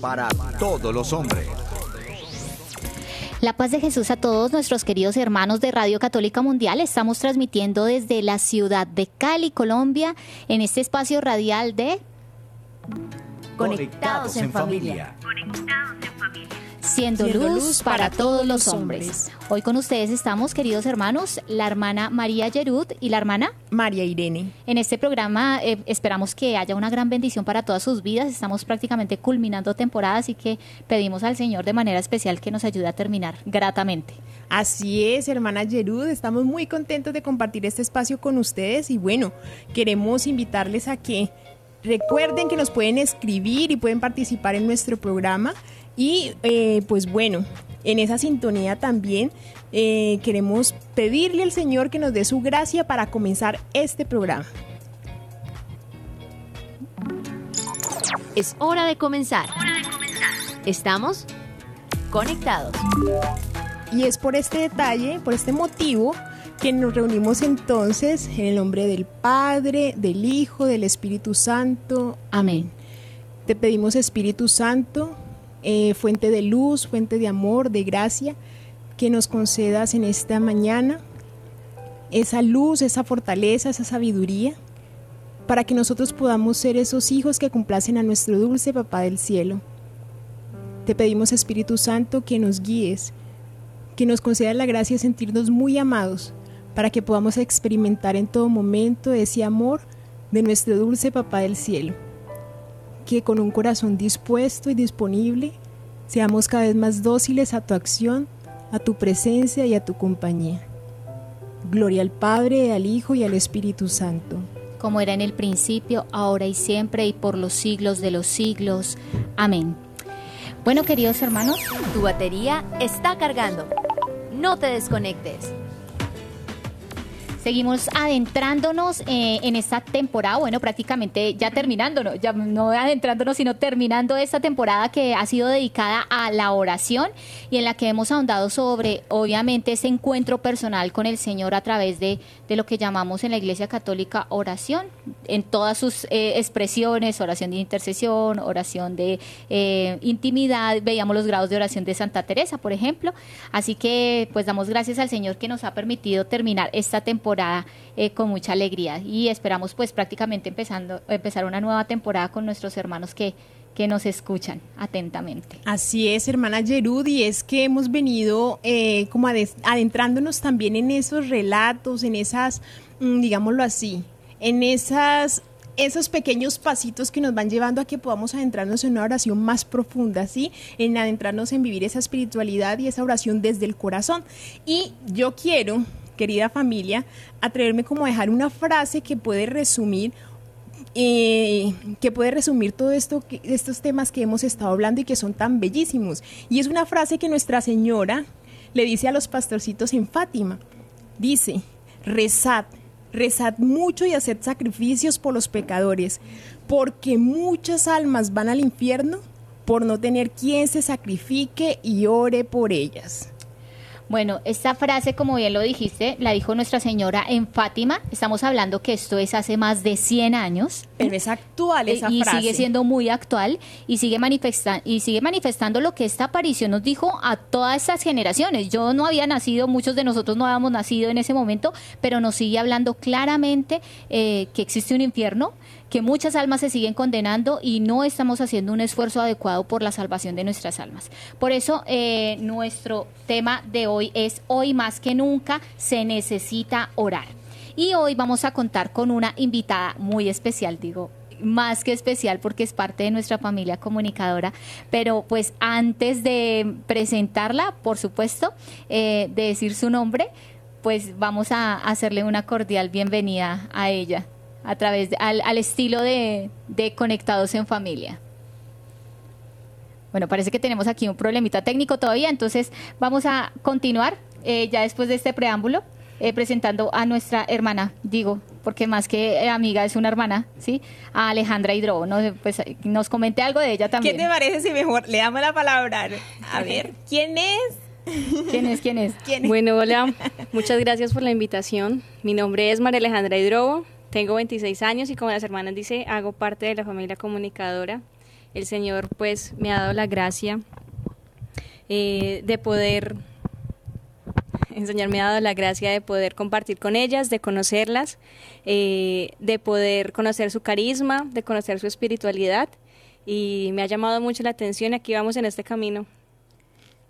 para todos los hombres. La paz de Jesús a todos nuestros queridos hermanos de Radio Católica Mundial. Estamos transmitiendo desde la ciudad de Cali, Colombia, en este espacio radial de Conectados en familia. Siendo, luz, para todos los hombres. Hoy con ustedes estamos, queridos hermanos, la hermana María Yerud y la hermana María Irene. En este programa eh, esperamos que haya una gran bendición para todas sus vidas. Estamos prácticamente culminando temporada, así que pedimos al Señor de manera especial que nos ayude a terminar gratamente. Así es, hermana Yerud, estamos muy contentos de compartir este espacio con ustedes y bueno, queremos invitarles a que recuerden que nos pueden escribir y pueden participar en nuestro programa y eh, pues bueno, en esa sintonía también eh, queremos pedirle al Señor que nos dé su gracia para comenzar este programa. Es hora de comenzar. Estamos conectados. Y es por este detalle, por este motivo, que nos reunimos entonces en el nombre del Padre, del Hijo, del Espíritu Santo. Amén. Te pedimos Espíritu Santo, eh, fuente de luz, fuente de amor, de gracia, que nos concedas en esta mañana esa luz, esa fortaleza, esa sabiduría, para que nosotros podamos ser esos hijos que complacen a nuestro dulce Papá del Cielo. Te pedimos Espíritu Santo que nos guíes, que nos conceda la gracia de sentirnos muy amados, para que podamos experimentar en todo momento ese amor de nuestro dulce Papá del Cielo. Que con un corazón dispuesto y disponible seamos cada vez más dóciles a tu acción, a tu presencia y a tu compañía. Gloria al Padre, al Hijo y al Espíritu Santo. Como era en el principio, ahora y siempre y por los siglos de los siglos. Amén. Bueno, queridos hermanos, Tu batería está cargando. No te desconectes. Seguimos adentrándonos eh, en esta temporada, bueno, prácticamente ya terminándonos, ya no adentrándonos, sino terminando esta temporada que ha sido dedicada a la oración y en la que hemos ahondado sobre, obviamente, ese encuentro personal con el Señor a través de, de lo que llamamos en la Iglesia Católica oración, en todas sus eh, expresiones, oración de intercesión, oración de eh, intimidad, veíamos los grados de oración de Santa Teresa, por ejemplo. Así que, pues, damos gracias al Señor que nos ha permitido terminar esta temporada eh, con mucha alegría y esperamos pues prácticamente empezando, empezar una nueva temporada con nuestros hermanos que, que nos escuchan atentamente. Así es, hermana Gerud, y es que hemos venido eh, como adentrándonos también en esos relatos, en esas, mm, digámoslo así, en esas esos pequeños pasitos que nos van llevando a que podamos adentrarnos en una oración más profunda, ¿sí? En adentrarnos en vivir esa espiritualidad y esa oración desde el corazón. Y yo quiero, querida familia, atreverme como a dejar una frase que puede resumir eh, que puede resumir todo esto, estos temas que hemos estado hablando y que son tan bellísimos. Y es una frase que Nuestra Señora le dice a los pastorcitos en Fátima. Dice, rezad, rezad mucho y haced sacrificios por los pecadores, porque muchas almas van al infierno por no tener quien se sacrifique y ore por ellas. Bueno, esta frase, como bien lo dijiste, la dijo Nuestra Señora en Fátima. Estamos hablando que esto es hace más de 100 años. Pero es actual esa Eh, y frase. sigue siendo muy actual y sigue, manifesta y sigue manifestando lo que esta aparición nos dijo a todas estas generaciones. Yo no había nacido, muchos de nosotros no habíamos nacido en ese momento, pero nos sigue hablando claramente eh, que existe un infierno, que muchas almas se siguen condenando y no estamos haciendo un esfuerzo adecuado por la salvación de nuestras almas. Por eso eh, nuestro tema de hoy es hoy más que nunca se necesita orar. Y hoy vamos a contar con una invitada muy especial, digo, más que especial porque es parte de nuestra familia comunicadora. Pero pues antes de presentarla, por supuesto, eh, de decir su nombre, pues vamos a hacerle una cordial bienvenida a ella a través de- al, al estilo de, de Conectados en Familia. Bueno, parece que tenemos aquí un problemita técnico todavía, entonces vamos a continuar eh, ya después de este preámbulo. eh, presentando a nuestra hermana, digo, porque más que eh, amiga es una hermana, ¿sí? A Alejandra Hidrobo, ¿no? Pues eh, nos comente algo de ella ¿Qué también. te parece si mejor le damos la palabra? A ver, ¿quién es? ¿Quién es? ¿Quién es? ¿Quién es? Bueno, hola, muchas gracias por la invitación. Mi nombre es María Alejandra Hidrobo, tengo 26 años y como las hermanas dice, hago parte de la familia comunicadora. El Señor pues me ha dado la gracia eh, de poder, el Señor me ha dado la gracia de poder compartir con ellas, de conocerlas, eh, de poder conocer su carisma, de conocer su espiritualidad y me ha llamado mucho la atención aquí vamos en este camino.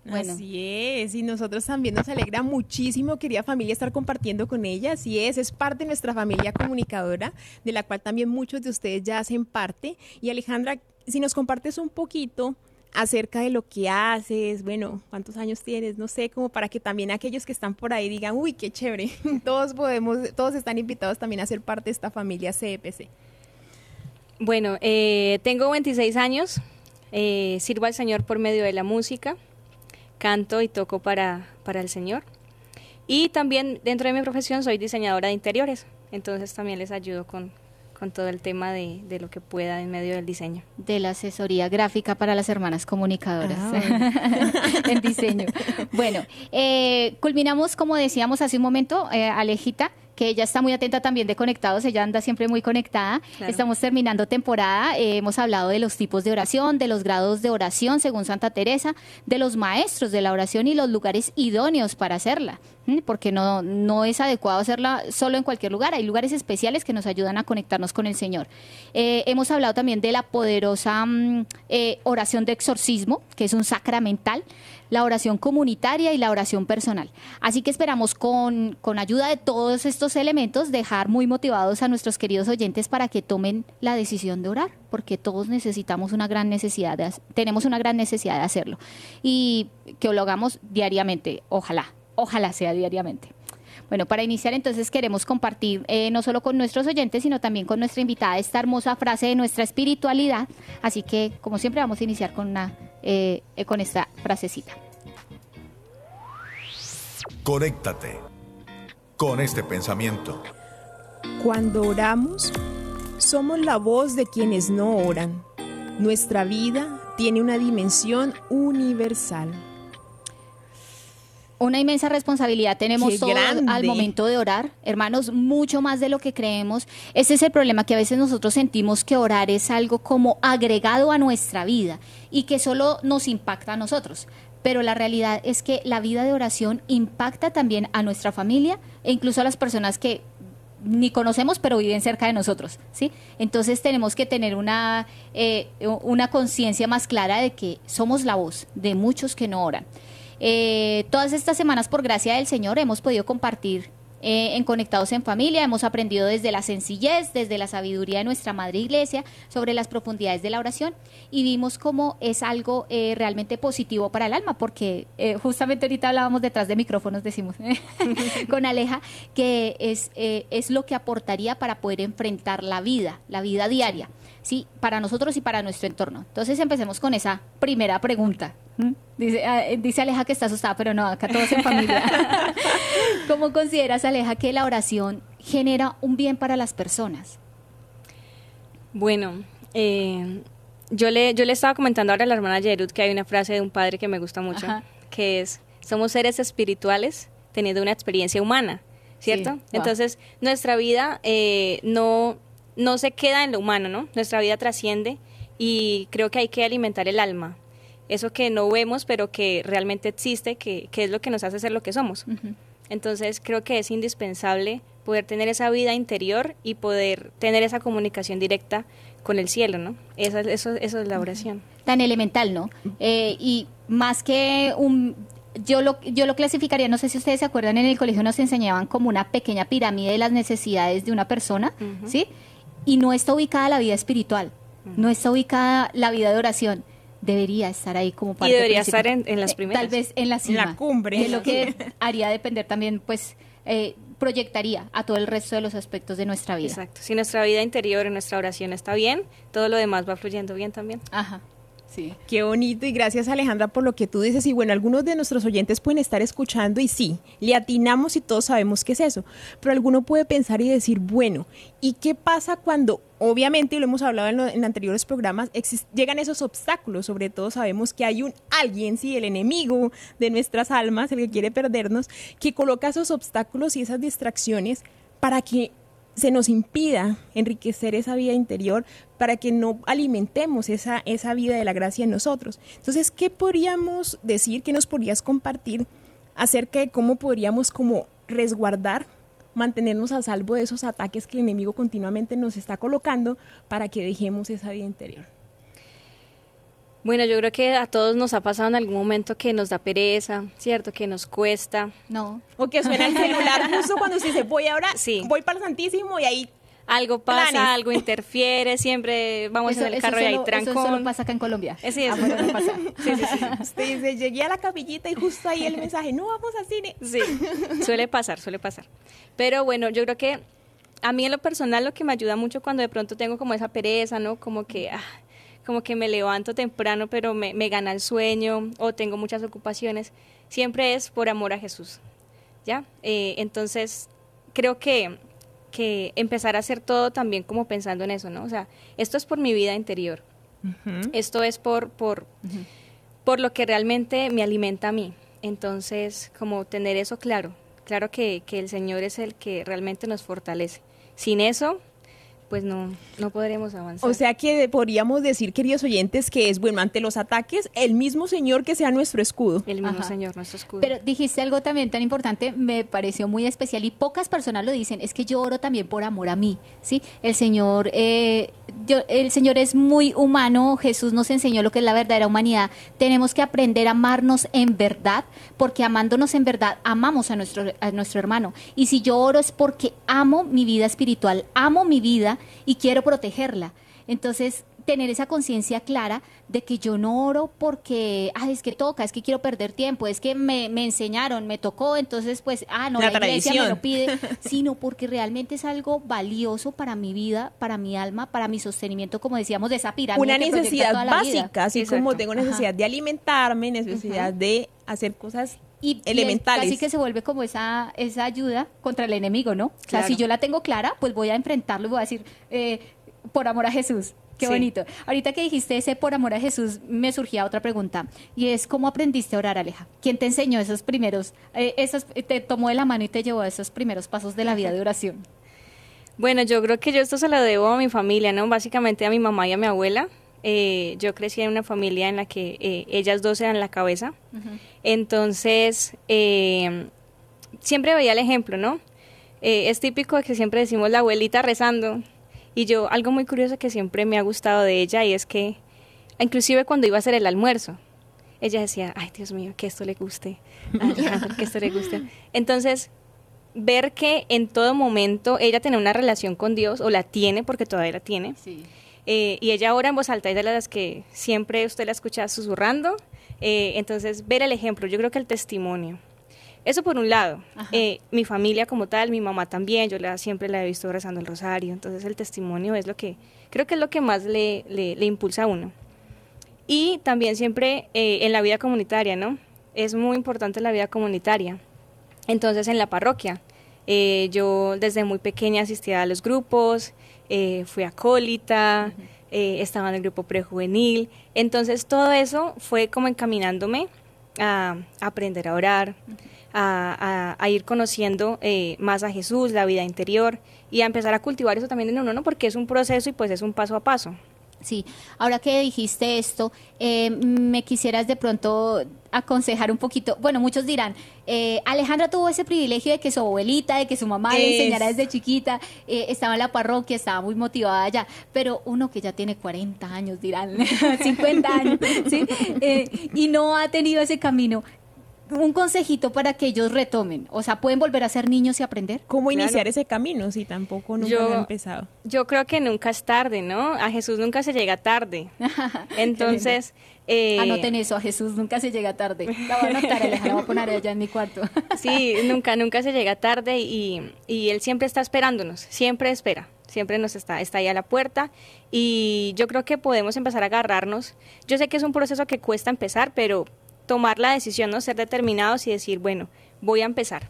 Bueno. Así es, y nosotros también nos alegra muchísimo, querida familia, estar compartiendo con ella. Así es, es parte de nuestra familia comunicadora, de la cual también muchos de ustedes ya hacen parte. Y Alejandra, si nos compartes un poquito acerca de lo que haces, bueno, cuántos años tienes, no sé, como para que también aquellos que están por ahí digan, uy, qué chévere, todos podemos, todos están invitados también a ser parte de esta familia CEPC. Bueno, eh, tengo 26 años, eh, sirvo al Señor por medio de la música, canto y toco para, para el Señor. Y también dentro de mi profesión soy diseñadora de interiores, entonces también les ayudo con, con todo el tema de, de lo que pueda en medio del diseño. De la asesoría gráfica para las hermanas comunicadoras Ah, en diseño. Bueno, eh, culminamos, como decíamos hace un momento, eh, Alejita, que ella está muy atenta también de conectados, ella anda siempre muy conectada. Claro. Estamos terminando temporada, eh, hemos hablado de los tipos de oración, de los grados de oración según Santa Teresa, de los maestros de la oración y los lugares idóneos para hacerla. Porque no, no es adecuado hacerla solo en cualquier lugar, hay lugares especiales que nos ayudan a conectarnos con el Señor. Eh, hemos hablado también de la poderosa mm, eh, oración de exorcismo, que es un sacramental, la oración comunitaria y la oración personal. Así que esperamos con, con ayuda de todos estos elementos dejar muy motivados a nuestros queridos oyentes para que tomen la decisión de orar, porque todos necesitamos una gran necesidad, de, tenemos una gran necesidad de hacerlo y que lo hagamos diariamente, ojalá, ojalá sea diariamente. Bueno, para iniciar entonces queremos compartir eh, no solo con nuestros oyentes, sino también con nuestra invitada esta hermosa frase de nuestra espiritualidad. Así que, como siempre, vamos a iniciar con, una, eh, eh, con esta frasecita. Conéctate con este pensamiento. Cuando oramos, somos la voz de quienes no oran. Nuestra vida tiene una dimensión universal. Una inmensa responsabilidad tenemos Qué todos grande. al momento de orar, hermanos, mucho más de lo que creemos. Ese es el problema que a veces nosotros sentimos que orar es algo como agregado a nuestra vida y que solo nos impacta a nosotros. Pero la realidad es que la vida de oración impacta también a nuestra familia e incluso a las personas que ni conocemos pero viven cerca de nosotros, ¿sí? Entonces tenemos que tener una, eh, una conciencia más clara de que somos la voz de muchos que no oran. Eh, todas estas semanas, por gracia del Señor, hemos podido compartir eh, en Conectados en Familia, hemos aprendido desde la sencillez, desde la sabiduría de nuestra Madre Iglesia, sobre las profundidades de la oración y vimos cómo es algo eh, realmente positivo para el alma, porque eh, justamente ahorita hablábamos detrás de micrófonos, decimos, con Aleja, que es, eh, es lo que aportaría para poder enfrentar la vida, la vida diaria. ¿sí? para nosotros y para nuestro entorno. Entonces empecemos con esa primera pregunta. ¿Mm? Dice, ah, eh, dice Aleja que está asustada, pero no, acá todos en familia. ¿Cómo consideras, Aleja, que la oración genera un bien para las personas? Bueno, eh, yo, le, yo le estaba comentando ahora a la hermana Yerut que hay una frase de un padre que me gusta mucho, Ajá. que es, somos seres espirituales teniendo una experiencia humana, ¿cierto? Sí, wow. Entonces, nuestra vida eh, no, no se queda en lo humano, ¿no? Nuestra vida trasciende y creo que hay que alimentar el alma. Eso que no vemos, pero que realmente existe, que, que es lo que nos hace ser lo que somos. Entonces creo que es indispensable poder tener esa vida interior y poder tener esa comunicación directa con el cielo, ¿no? Eso, eso, eso es la oración. Tan elemental, ¿no? Eh, y más que un... Yo lo, yo lo clasificaría, no sé si ustedes se acuerdan, en el colegio nos enseñaban como una pequeña pirámide de las necesidades de una persona, ¿sí? Y no está ubicada la vida espiritual, no está ubicada la vida de oración. Debería estar ahí como parte debería principal. estar en- en las Eh, primeras. Tal vez en la En la cima. cumbre. De lo que haría depender también, pues, eh, proyectaría a todo el resto de los aspectos de nuestra vida. Exacto. Si nuestra vida interior y nuestra oración está bien, todo lo demás va fluyendo bien también. Ajá. Sí. Qué bonito y gracias Alejandra por lo que tú dices. Y bueno, algunos de nuestros oyentes pueden estar escuchando y sí, le atinamos y todos sabemos qué es eso. Pero alguno puede pensar y decir, bueno, ¿y qué pasa cuando, obviamente, y lo hemos hablado en, lo- en anteriores programas, llegan esos obstáculos? Sobre todo sabemos que hay un alguien, sí, el enemigo de nuestras almas, el que quiere perdernos, que coloca esos obstáculos y esas distracciones para que se nos impida enriquecer esa vida interior para que no alimentemos esa, esa vida de la gracia en nosotros. Entonces, ¿qué podríamos decir, qué nos podrías compartir acerca de cómo podríamos como resguardar, mantenernos a salvo de esos ataques que el enemigo continuamente nos está colocando para que dejemos esa vida interior? Bueno, yo creo que a todos nos ha pasado en algún momento que nos da pereza, ¿cierto? Que nos cuesta. No. O que suena el celular justo cuando usted dice, voy ahora, Sí. voy para el Santísimo y ahí Algo pasa, Planes. algo interfiere, siempre vamos Eso- en el carro y hay solo- Eso trancón. solo pasa acá en Colombia. Sí, eso. Afuera no pasa. Sí, sí, sí. usted dice, llegué a la capillita y justo ahí el mensaje, no vamos al cine. Sí, suele pasar, suele pasar. Pero bueno, yo creo que a mí en lo personal lo que me ayuda mucho cuando de pronto tengo como esa pereza, ¿no? Como que, ah, como que me levanto temprano pero me, me gana el sueño o tengo muchas ocupaciones, siempre es por amor a Jesús, ¿ya? Eh, entonces, creo que, que empezar a hacer todo también como pensando en eso, ¿no? O sea, esto es por mi vida interior, esto es por, por, por lo que realmente me alimenta a mí. Entonces, como tener eso claro, claro que, que el Señor es el que realmente nos fortalece. Sin eso, pues no, no podremos avanzar. O sea que podríamos decir, queridos oyentes, que es, bueno, ante los ataques, el mismo Señor que sea nuestro escudo. el mismo Ajá. Señor, nuestro escudo. Pero dijiste algo también tan importante, me pareció muy especial y pocas personas lo dicen, es que yo oro también por amor a mí, ¿sí? El Señor, eh, yo- el Señor es muy humano, Jesús nos enseñó lo que es la verdadera humanidad, tenemos que aprender a amarnos en verdad, porque amándonos en verdad amamos a nuestro, a nuestro hermano. Y si yo oro es porque amo mi vida espiritual, amo mi vida y quiero protegerla. Entonces, tener esa conciencia clara de que yo no oro porque, ah, es que toca, es que quiero perder tiempo, es que me, me enseñaron, me tocó, entonces pues, ah, no, La la, iglesia me lo pide, sino porque realmente es algo valioso para mi vida, para mi alma, para mi sostenimiento, como decíamos, de esa pirámide. Una necesidad básica, así Exacto. como tengo necesidad de alimentarme, necesidad de hacer cosas y, y es elementales. casi que se vuelve como esa, esa ayuda contra el enemigo, ¿no? O sea, Claro. si yo la tengo clara, pues voy a enfrentarlo y voy a decir, eh, por amor a Jesús. Qué Sí. bonito. Ahorita que dijiste ese por amor a Jesús, me surgía otra pregunta. Y es, ¿cómo aprendiste a orar, Aleja? ¿Quién te enseñó esos primeros, eh, esos, te tomó de la mano y te llevó a esos primeros pasos de la vida de oración? Bueno, yo creo que yo esto se lo debo a mi familia, ¿no? Básicamente a mi mamá y a mi abuela. Eh, yo crecí en una familia en la que eh, ellas dos eran la cabeza. Entonces, eh, siempre veía el ejemplo, ¿no? Eh, es típico que siempre decimos la abuelita rezando. Y yo, algo muy curioso que siempre me ha gustado de ella y es que, inclusive cuando iba a hacer el almuerzo, ella decía, ay Dios mío, que esto le guste, a Alejandro, que esto le guste. Entonces, ver que en todo momento ella tiene una relación con Dios, o la tiene porque todavía la tiene, Sí. Eh, y ella ora en voz alta, es de las que siempre usted la escucha susurrando, eh, entonces ver el ejemplo, yo creo que el testimonio. Eso por un lado. Eh, mi familia como tal, mi mamá también, yo la, siempre la he visto rezando el rosario, entonces el testimonio es lo que, creo que es lo que más le, le, le impulsa a uno. Y también siempre eh, en la vida comunitaria, ¿no? Es muy importante la vida comunitaria. Entonces en la parroquia, eh, yo desde muy pequeña asistía a los grupos, eh, fui acólita, eh, estaba en el grupo prejuvenil. Entonces todo eso fue como encaminándome a, a aprender a orar, a, a- a ir conociendo eh, más a Jesús, la vida interior y a empezar a cultivar eso también en uno, ¿no? Porque es un proceso y pues es un paso a paso. Sí, ahora que dijiste esto, eh, me quisieras de pronto aconsejar un poquito. Bueno, muchos dirán, eh, Alejandra tuvo ese privilegio de que su abuelita, de que su mamá le Es- enseñara desde chiquita, eh, estaba en la parroquia, estaba muy motivada allá, pero uno que ya tiene 40 años, dirán, 50 años, ¿sí? Eh, y no ha tenido ese camino. Un consejito para que ellos retomen, o sea, pueden volver a ser niños y aprender. ¿Cómo Claro. iniciar ese camino si tampoco nunca Yo- lo he empezado? Yo creo que nunca es tarde, ¿no? A Jesús nunca se llega tarde. Entonces, eh, Anoten eso, a Jesús nunca se llega tarde. La voy a anotar, la voy a poner allá en mi cuarto. Sí, nunca, nunca se llega tarde y, y Él siempre está esperándonos, siempre espera, siempre nos está, está ahí a la puerta y yo creo que podemos empezar a agarrarnos. Yo sé que es un proceso que cuesta empezar, pero tomar la decisión, ¿no? Ser determinados y decir, bueno, voy a empezar.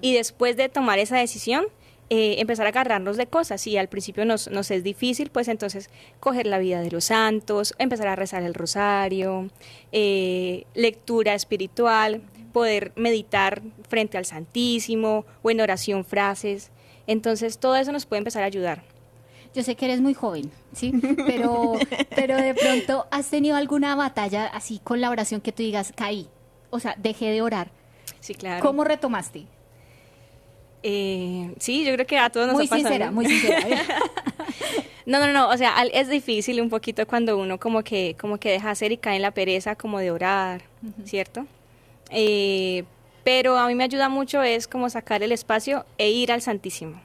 Y después de tomar esa decisión, eh, empezar a agarrarnos de cosas. Si al principio nos, nos es difícil, pues entonces coger la vida de los santos, empezar a rezar el rosario, eh, lectura espiritual, poder meditar frente al Santísimo o en oración frases. Entonces todo eso nos puede empezar a ayudar. Yo sé que eres muy joven, ¿sí? Pero, pero de pronto has tenido alguna batalla así con la oración que tú digas, caí, o sea, dejé de orar. Sí, claro. ¿Cómo retomaste? Eh, sí, yo creo que a todos nos muy ha pasado. sincera, muy sincera. No, no, no, o sea, al- es difícil un poquito cuando uno como que, como que deja hacer y cae en la pereza como de orar, ¿cierto? Eh, pero a mí me ayuda mucho es como sacar el espacio e ir al Santísimo.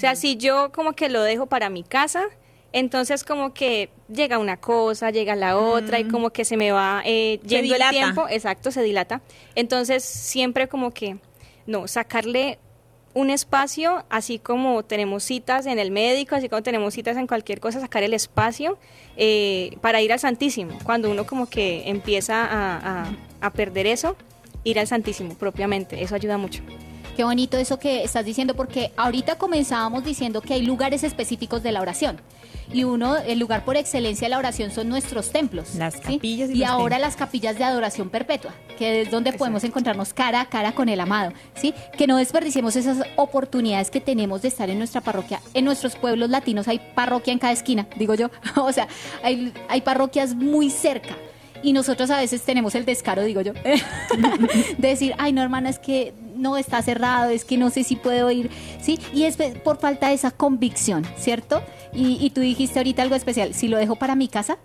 O sea, si yo como que lo dejo para mi casa, entonces como que llega una cosa, llega la otra y como que se me va eh, yendo el tiempo, exacto, se dilata. Entonces siempre como que, no, sacarle un espacio, así como tenemos citas en el médico, así como tenemos citas en cualquier cosa, sacar el espacio eh, para ir al Santísimo. Cuando uno como que empieza a, a- a perder eso, ir al Santísimo propiamente, eso ayuda mucho. Qué bonito eso que estás diciendo, porque ahorita comenzábamos diciendo que hay lugares específicos de la oración. Y uno, el lugar por excelencia de la oración son nuestros templos. Las ¿sí? capillas y y ahora templos. las capillas de adoración perpetua, que es donde podemos encontrarnos cara a cara con el amado. ¿sí? Que no desperdiciemos esas oportunidades que tenemos de estar en nuestra parroquia. En nuestros pueblos latinos hay parroquia en cada esquina, digo yo. o sea, hay, hay parroquias muy cerca. Y nosotros a veces tenemos el descaro, digo yo, de decir, ay, no, hermana, es que no está cerrado, es que no sé si puedo ir, ¿sí? Y es por falta de esa convicción, ¿cierto? Y, y tú dijiste ahorita algo especial, si lo dejo para mi casa,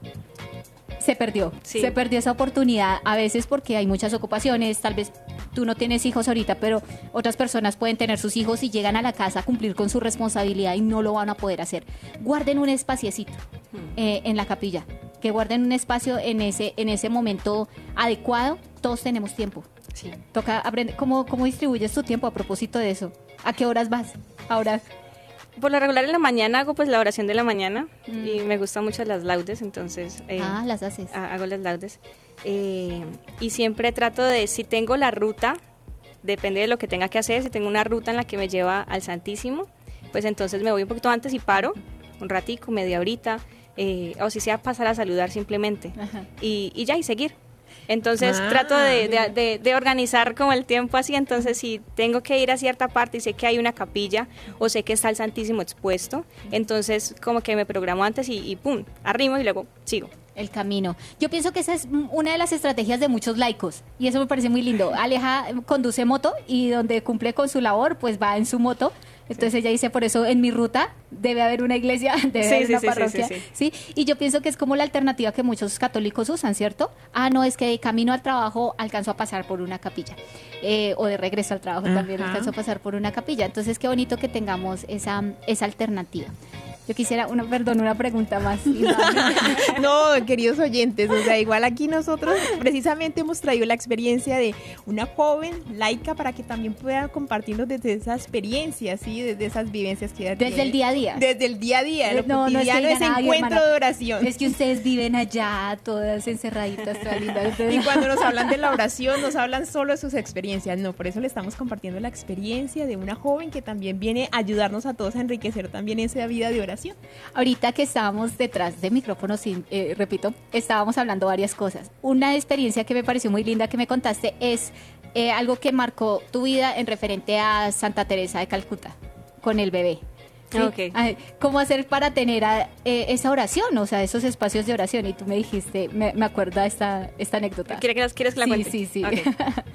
se perdió, Sí. se perdió esa oportunidad, a veces porque hay muchas ocupaciones, tal vez tú no tienes hijos ahorita, pero otras personas pueden tener sus hijos y llegan a la casa a cumplir con su responsabilidad y no lo van a poder hacer. Guarden un espaciecito eh, en la capilla, que guarden un espacio en ese, en ese momento adecuado, todos tenemos tiempo. Sí. Toca aprender, ¿cómo, ¿cómo distribuyes tu tiempo a propósito de eso? ¿A qué horas vas ahora? Por lo regular en la mañana hago pues la oración de la mañana y me gustan mucho las laudes, entonces eh, ah, las haces. ha- hago las laudes. Eh, y siempre trato de, si tengo la ruta, depende de lo que tenga que hacer, si tengo una ruta en la que me lleva al Santísimo, pues entonces me voy un poquito antes y paro, un ratico, media horita, eh, o si sea pasar a saludar simplemente. Y, y ya, y seguir. Entonces Ah. trato de, de- de- de organizar como el tiempo así, entonces si tengo que ir a cierta parte y sé que hay una capilla o sé que está el Santísimo expuesto, entonces como que me programo antes y, y pum, arrimo y luego sigo. El camino. Yo pienso que esa es mm, una de las estrategias de muchos laicos y eso me parece muy lindo. Aleja conduce moto y donde cumple con su labor, pues va en su moto. Entonces ella dice, por eso en mi ruta debe haber una iglesia, debe Sí, haber sí, una parroquia. sí, Sí, Y yo pienso que es como la alternativa que muchos católicos usan, ¿cierto? Ah, no, es que de camino al trabajo alcanzo a pasar por una capilla. Eh, o de regreso al trabajo también alcanzo a pasar por una capilla. Entonces qué bonito que tengamos esa, esa alternativa. Yo quisiera, una, perdón, una pregunta más. No, queridos oyentes, o sea, igual aquí nosotros precisamente hemos traído la experiencia de una joven laica para que también pueda compartirnos desde esa experiencia, ¿sí? Desde esas vivencias que ella Desde tiene. el día a día. Desde el día a día, lo No, no es que cotidiano, digan, ese "Ay, encuentro hermana, de oración. Es que ustedes viven allá, todas encerraditas, todas lindas. Y cuando nos hablan de la oración, nos hablan solo de sus experiencias. No, por eso le estamos compartiendo la experiencia de una joven que también viene a ayudarnos a todos a enriquecer también esa vida de oración. Ahorita que estábamos detrás de micrófonos, eh, repito, estábamos hablando varias cosas. Una experiencia que me pareció muy linda que me contaste es eh, algo que marcó tu vida en referente a Santa Teresa de Calcuta, con el bebé. ¿sí? ¿Cómo hacer para tener a- eh, esa oración, o sea, esos espacios de oración? Y tú me dijiste, me, me acuerda esta, esta anécdota. ¿Quieres que, las- quieres que la Sí, cuente? sí, sí. Ok.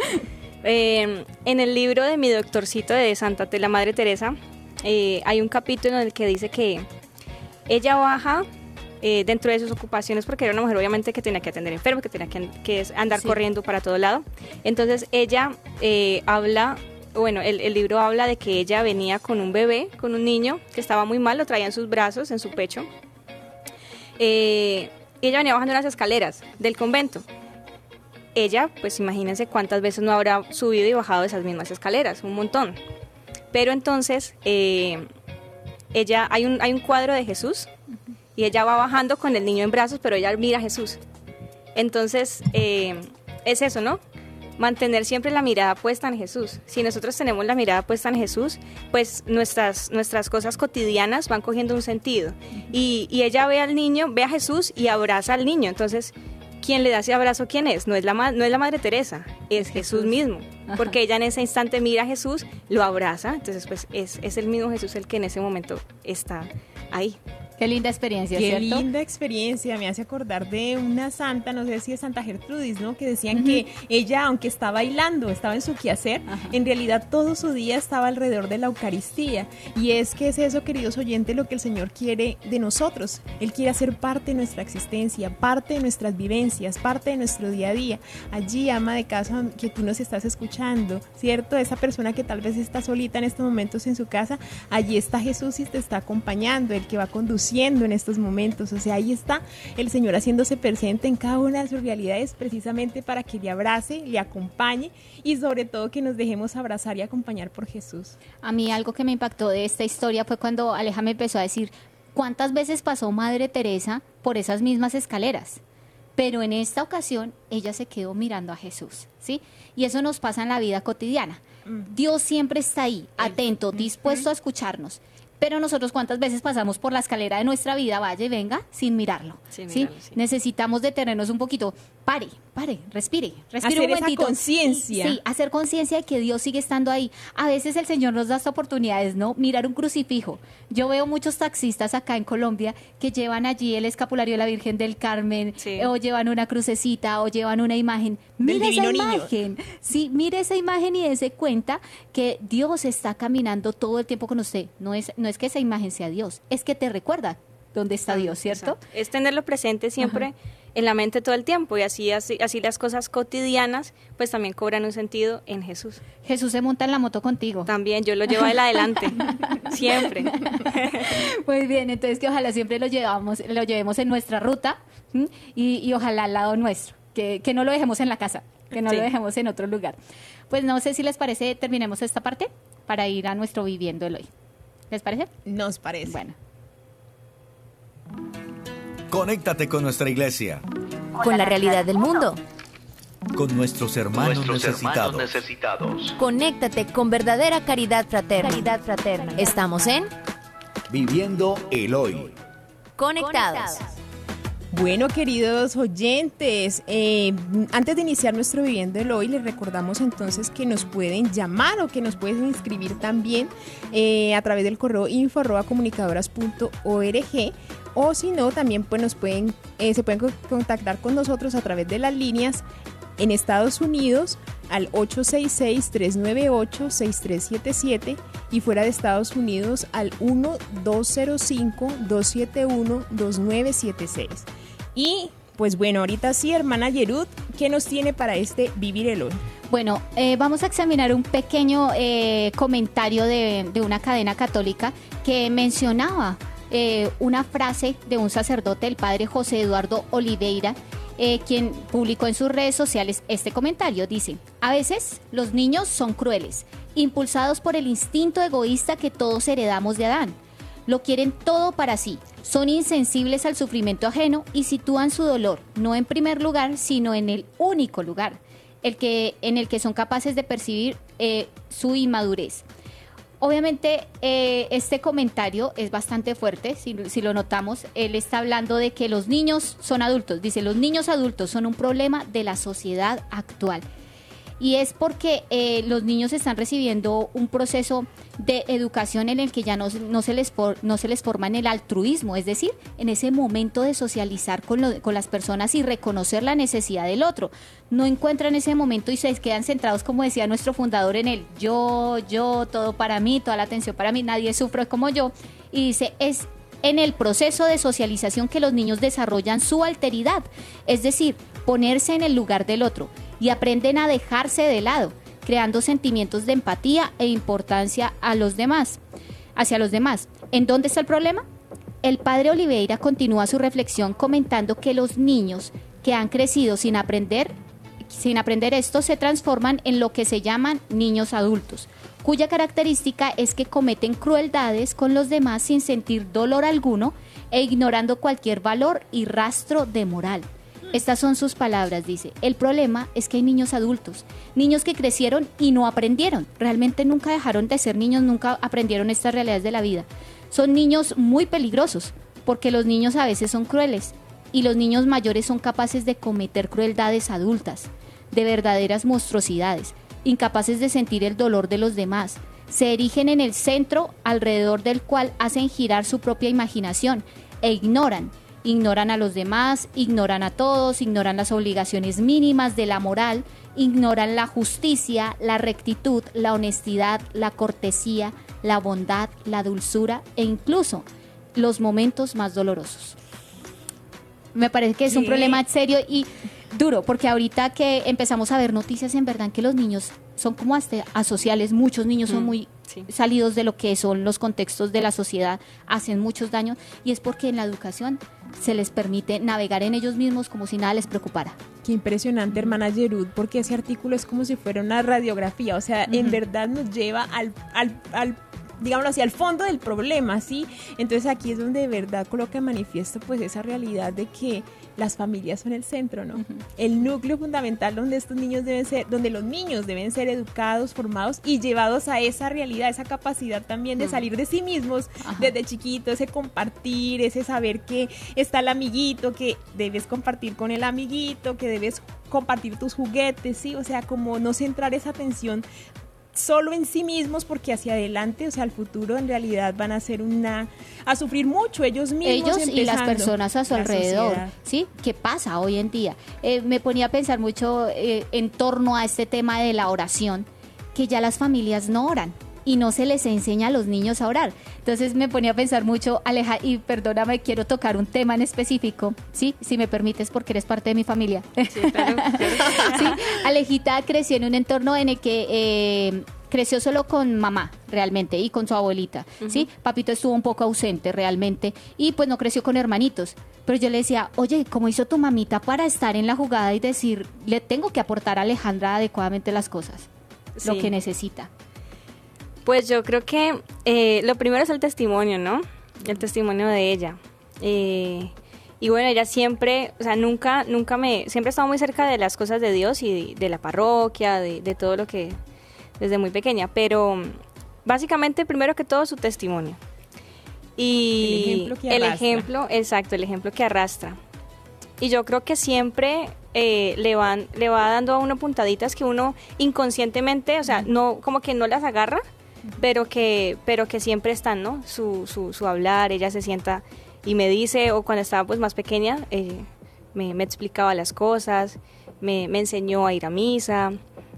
Eh, en el libro de mi doctorcito de Santa la Madre Teresa eh, hay un capítulo en el que dice que ella baja eh, dentro de sus ocupaciones porque era una mujer obviamente que tenía que atender enfermos, que tenía que, que andar Sí. corriendo para todo lado. Entonces ella eh, habla, bueno, el, el libro habla de que ella venía con un bebé, con un niño que estaba muy mal, lo traía en sus brazos, en su pecho. Eh, ella venía bajando las escaleras del convento ella, pues imagínense cuántas veces no habrá subido y bajado esas mismas escaleras, un montón. Pero entonces, eh, ella hay un, hay un cuadro de Jesús y ella va bajando con el niño en brazos, pero ella mira a Jesús. Entonces, eh, es eso, ¿no? Mantener siempre la mirada puesta en Jesús. Si nosotros tenemos la mirada puesta en Jesús, pues nuestras, nuestras cosas cotidianas van cogiendo un sentido. Y, y ella ve al niño, ve a Jesús y abraza al niño. Entonces, ¿quién le da ese abrazo? ¿Quién es? No es la, no es la Madre Teresa, es Jesús mismo. Porque ella en ese instante mira a Jesús, lo abraza. Entonces, pues es, es el mismo Jesús el que en ese momento está ahí. Qué linda experiencia, Qué ¿cierto? linda experiencia, me hace acordar de una santa, no sé si es Santa Gertrudis, ¿no? Que decían que ella, aunque estaba bailando, estaba en su quehacer, en realidad todo su día estaba alrededor de la Eucaristía. Y es que es eso, queridos oyentes, lo que el Señor quiere de nosotros. Él quiere hacer parte de nuestra existencia, parte de nuestras vivencias, parte de nuestro día a día. Allí, ama de casa, que tú nos estás escuchando, ¿cierto? Esa persona que tal vez está solita en estos momentos en su casa, allí está Jesús y te está acompañando, el que va en estos momentos. O sea, ahí está el Señor haciéndose presente en cada una de sus realidades precisamente para que le abrace, le acompañe y sobre todo que nos dejemos abrazar y acompañar por Jesús. A mí algo que me impactó de esta historia fue cuando Aleja me empezó a decir cuántas veces pasó Madre Teresa por esas mismas escaleras. Pero en esta ocasión ella se quedó mirando a Jesús, ¿sí? Y eso nos pasa en la vida cotidiana. Dios siempre está ahí, atento, dispuesto a escucharnos. Pero nosotros cuántas veces pasamos por la escalera de nuestra vida, vaya y venga, sin mirarlo. Sin ¿sí? mirarlo, sí. Necesitamos detenernos un poquito. Pare, pare, respire, respire Hacer un momentito. conciencia. Sí, hacer conciencia de que Dios sigue estando ahí. A veces el Señor nos da esta oportunidades, ¿no? Mirar un crucifijo. Yo veo muchos taxistas acá en Colombia que llevan allí el escapulario de la Virgen del Carmen, Sí. o llevan una crucecita, o llevan una imagen. Mira esa Niño. imagen. Sí, mire esa imagen y dése cuenta que Dios está caminando todo el tiempo con usted. No es, no es que esa imagen sea Dios, es que te recuerda dónde está Dios, ¿cierto? Exacto. Es tenerlo presente siempre en la mente todo el tiempo y así, así, así las cosas cotidianas pues también cobran un sentido en Jesús. Jesús se monta en la moto contigo. También yo lo llevo a él adelante, siempre. Muy bien, entonces que ojalá siempre lo llevamos, lo llevemos en nuestra ruta y, y ojalá al lado nuestro, que, que no lo dejemos en la casa, que no Sí. lo dejemos en otro lugar. Pues no sé si les parece, terminemos esta parte para ir a nuestro viviendo el hoy. ¿Les parece? Nos parece. Bueno, Conéctate con nuestra iglesia, Con la realidad del mundo. con nuestros hermanos Nuestros necesitados. hermanos necesitados. Conéctate con verdadera caridad fraterna. Caridad fraterna. Estamos en Viviendo el hoy. Conectados. Bueno, queridos oyentes, eh, antes de iniciar nuestro Viviendo el Hoy, les recordamos entonces que nos pueden llamar o que nos pueden inscribir también eh, a través del correo info comunicadoras.org o si no, también pues, nos pueden, eh, se pueden co- contactar con nosotros a través de las líneas en Estados Unidos al 866-398-6377 y fuera de Estados Unidos al 1-205-271-2976. Y pues bueno, ahorita sí, hermana Yerud, ¿qué nos tiene para este Vivir el Hoy? Bueno, eh, vamos a examinar un pequeño eh, comentario de, de una cadena católica que mencionaba eh, una frase de un sacerdote, el padre José Eduardo Oliveira, eh, quien publicó en sus redes sociales este comentario. Dice, a veces los niños son crueles, impulsados por el instinto egoísta que todos heredamos de Adán. Lo quieren todo para sí, son insensibles al sufrimiento ajeno y sitúan su dolor no en primer lugar, sino en el único lugar, el que, en el que son capaces de percibir eh, su inmadurez. Obviamente eh, este comentario es bastante fuerte, si, si lo notamos, él está hablando de que los niños son adultos, dice, los niños adultos son un problema de la sociedad actual. Y es porque eh, los niños están recibiendo un proceso de educación en el que ya no, no, se les for- no se les forma en el altruismo, es decir, en ese momento de socializar con, lo- con las personas y reconocer la necesidad del otro. No encuentran ese momento y se quedan centrados, como decía nuestro fundador, en el yo, yo, todo para mí, toda la atención para mí, nadie sufre como yo. Y dice, es en el proceso de socialización que los niños desarrollan su alteridad, es decir, ponerse en el lugar del otro y aprenden a dejarse de lado, creando sentimientos de empatía e importancia a los demás, hacia los demás. ¿En dónde está el problema? El padre Oliveira continúa su reflexión comentando que los niños que han crecido sin aprender sin aprender esto se transforman en lo que se llaman niños adultos, cuya característica es que cometen crueldades con los demás sin sentir dolor alguno e ignorando cualquier valor y rastro de moral. Estas son sus palabras, dice. El problema es que hay niños adultos, niños que crecieron y no aprendieron. Realmente nunca dejaron de ser niños, nunca aprendieron estas realidades de la vida. Son niños muy peligrosos, porque los niños a veces son crueles y los niños mayores son capaces de cometer crueldades adultas, de verdaderas monstruosidades, incapaces de sentir el dolor de los demás. Se erigen en el centro alrededor del cual hacen girar su propia imaginación e ignoran ignoran a los demás, ignoran a todos, ignoran las obligaciones mínimas de la moral, ignoran la justicia, la rectitud, la honestidad, la cortesía, la bondad, la dulzura e incluso los momentos más dolorosos. Me parece que es un Sí. problema serio y duro, porque ahorita que empezamos a ver noticias en verdad que los niños son como hasta asociales, muchos niños son Mm, muy sí. salidos de lo que son los contextos de la sociedad, hacen muchos daños y es porque en la educación se les permite navegar en ellos mismos como si nada les preocupara. Qué impresionante, hermana Gerud, porque ese artículo es como si fuera una radiografía, o sea, en verdad nos lleva al, al, al digámoslo así, al fondo del problema, ¿sí? Entonces aquí es donde de verdad coloca en manifiesto pues esa realidad de que las familias son el centro, ¿no? El núcleo fundamental donde estos niños deben ser, donde los niños deben ser educados, formados y llevados a esa realidad, esa capacidad también de salir de sí mismos Ajá. desde chiquito, ese compartir, ese saber que está el amiguito, que debes compartir con el amiguito, que debes compartir tus juguetes, ¿sí? O sea, como no centrar esa atención solo en sí mismos porque hacia adelante, o sea, al futuro en realidad van a ser una a sufrir mucho ellos mismos ellos y las personas a su alrededor, sociedad. ¿sí? ¿Qué pasa hoy en día? Eh, me ponía a pensar mucho eh, en torno a este tema de la oración, que ya las familias no oran y no se les enseña a los niños a orar. Entonces me ponía a pensar mucho, Aleja, y perdóname, quiero tocar un tema en específico, ¿sí? Si me permites, porque eres parte de mi familia. Sí, claro, claro. Sí, Alejita creció en un entorno en el que eh, creció solo con mamá realmente y con su abuelita, ¿sí? Papito estuvo un poco ausente realmente y pues no creció con hermanitos. Pero yo le decía, oye, ¿cómo hizo tu mamita para estar en la jugada y decir, le tengo que aportar a Alejandra adecuadamente las cosas, lo que necesita? Pues yo creo que eh, lo primero es el testimonio, ¿no? El testimonio de ella. Eh, y bueno, ella siempre, o sea, nunca, nunca me, siempre ha estado muy cerca de las cosas de Dios y de, de la parroquia, de, de todo lo que, desde muy pequeña. Pero básicamente, primero que todo, su testimonio. Y El ejemplo que el ejemplo, exacto, el ejemplo que arrastra. Y yo creo que siempre eh, le van, le va dando a uno puntaditas que uno inconscientemente, o sea, no, como que no las agarra, pero que, pero que siempre están, ¿no? Su, su, hablar, ella se sienta y me dice, o cuando estaba pues más pequeña, eh, me, me explicaba las cosas, me, me enseñó a ir a misa,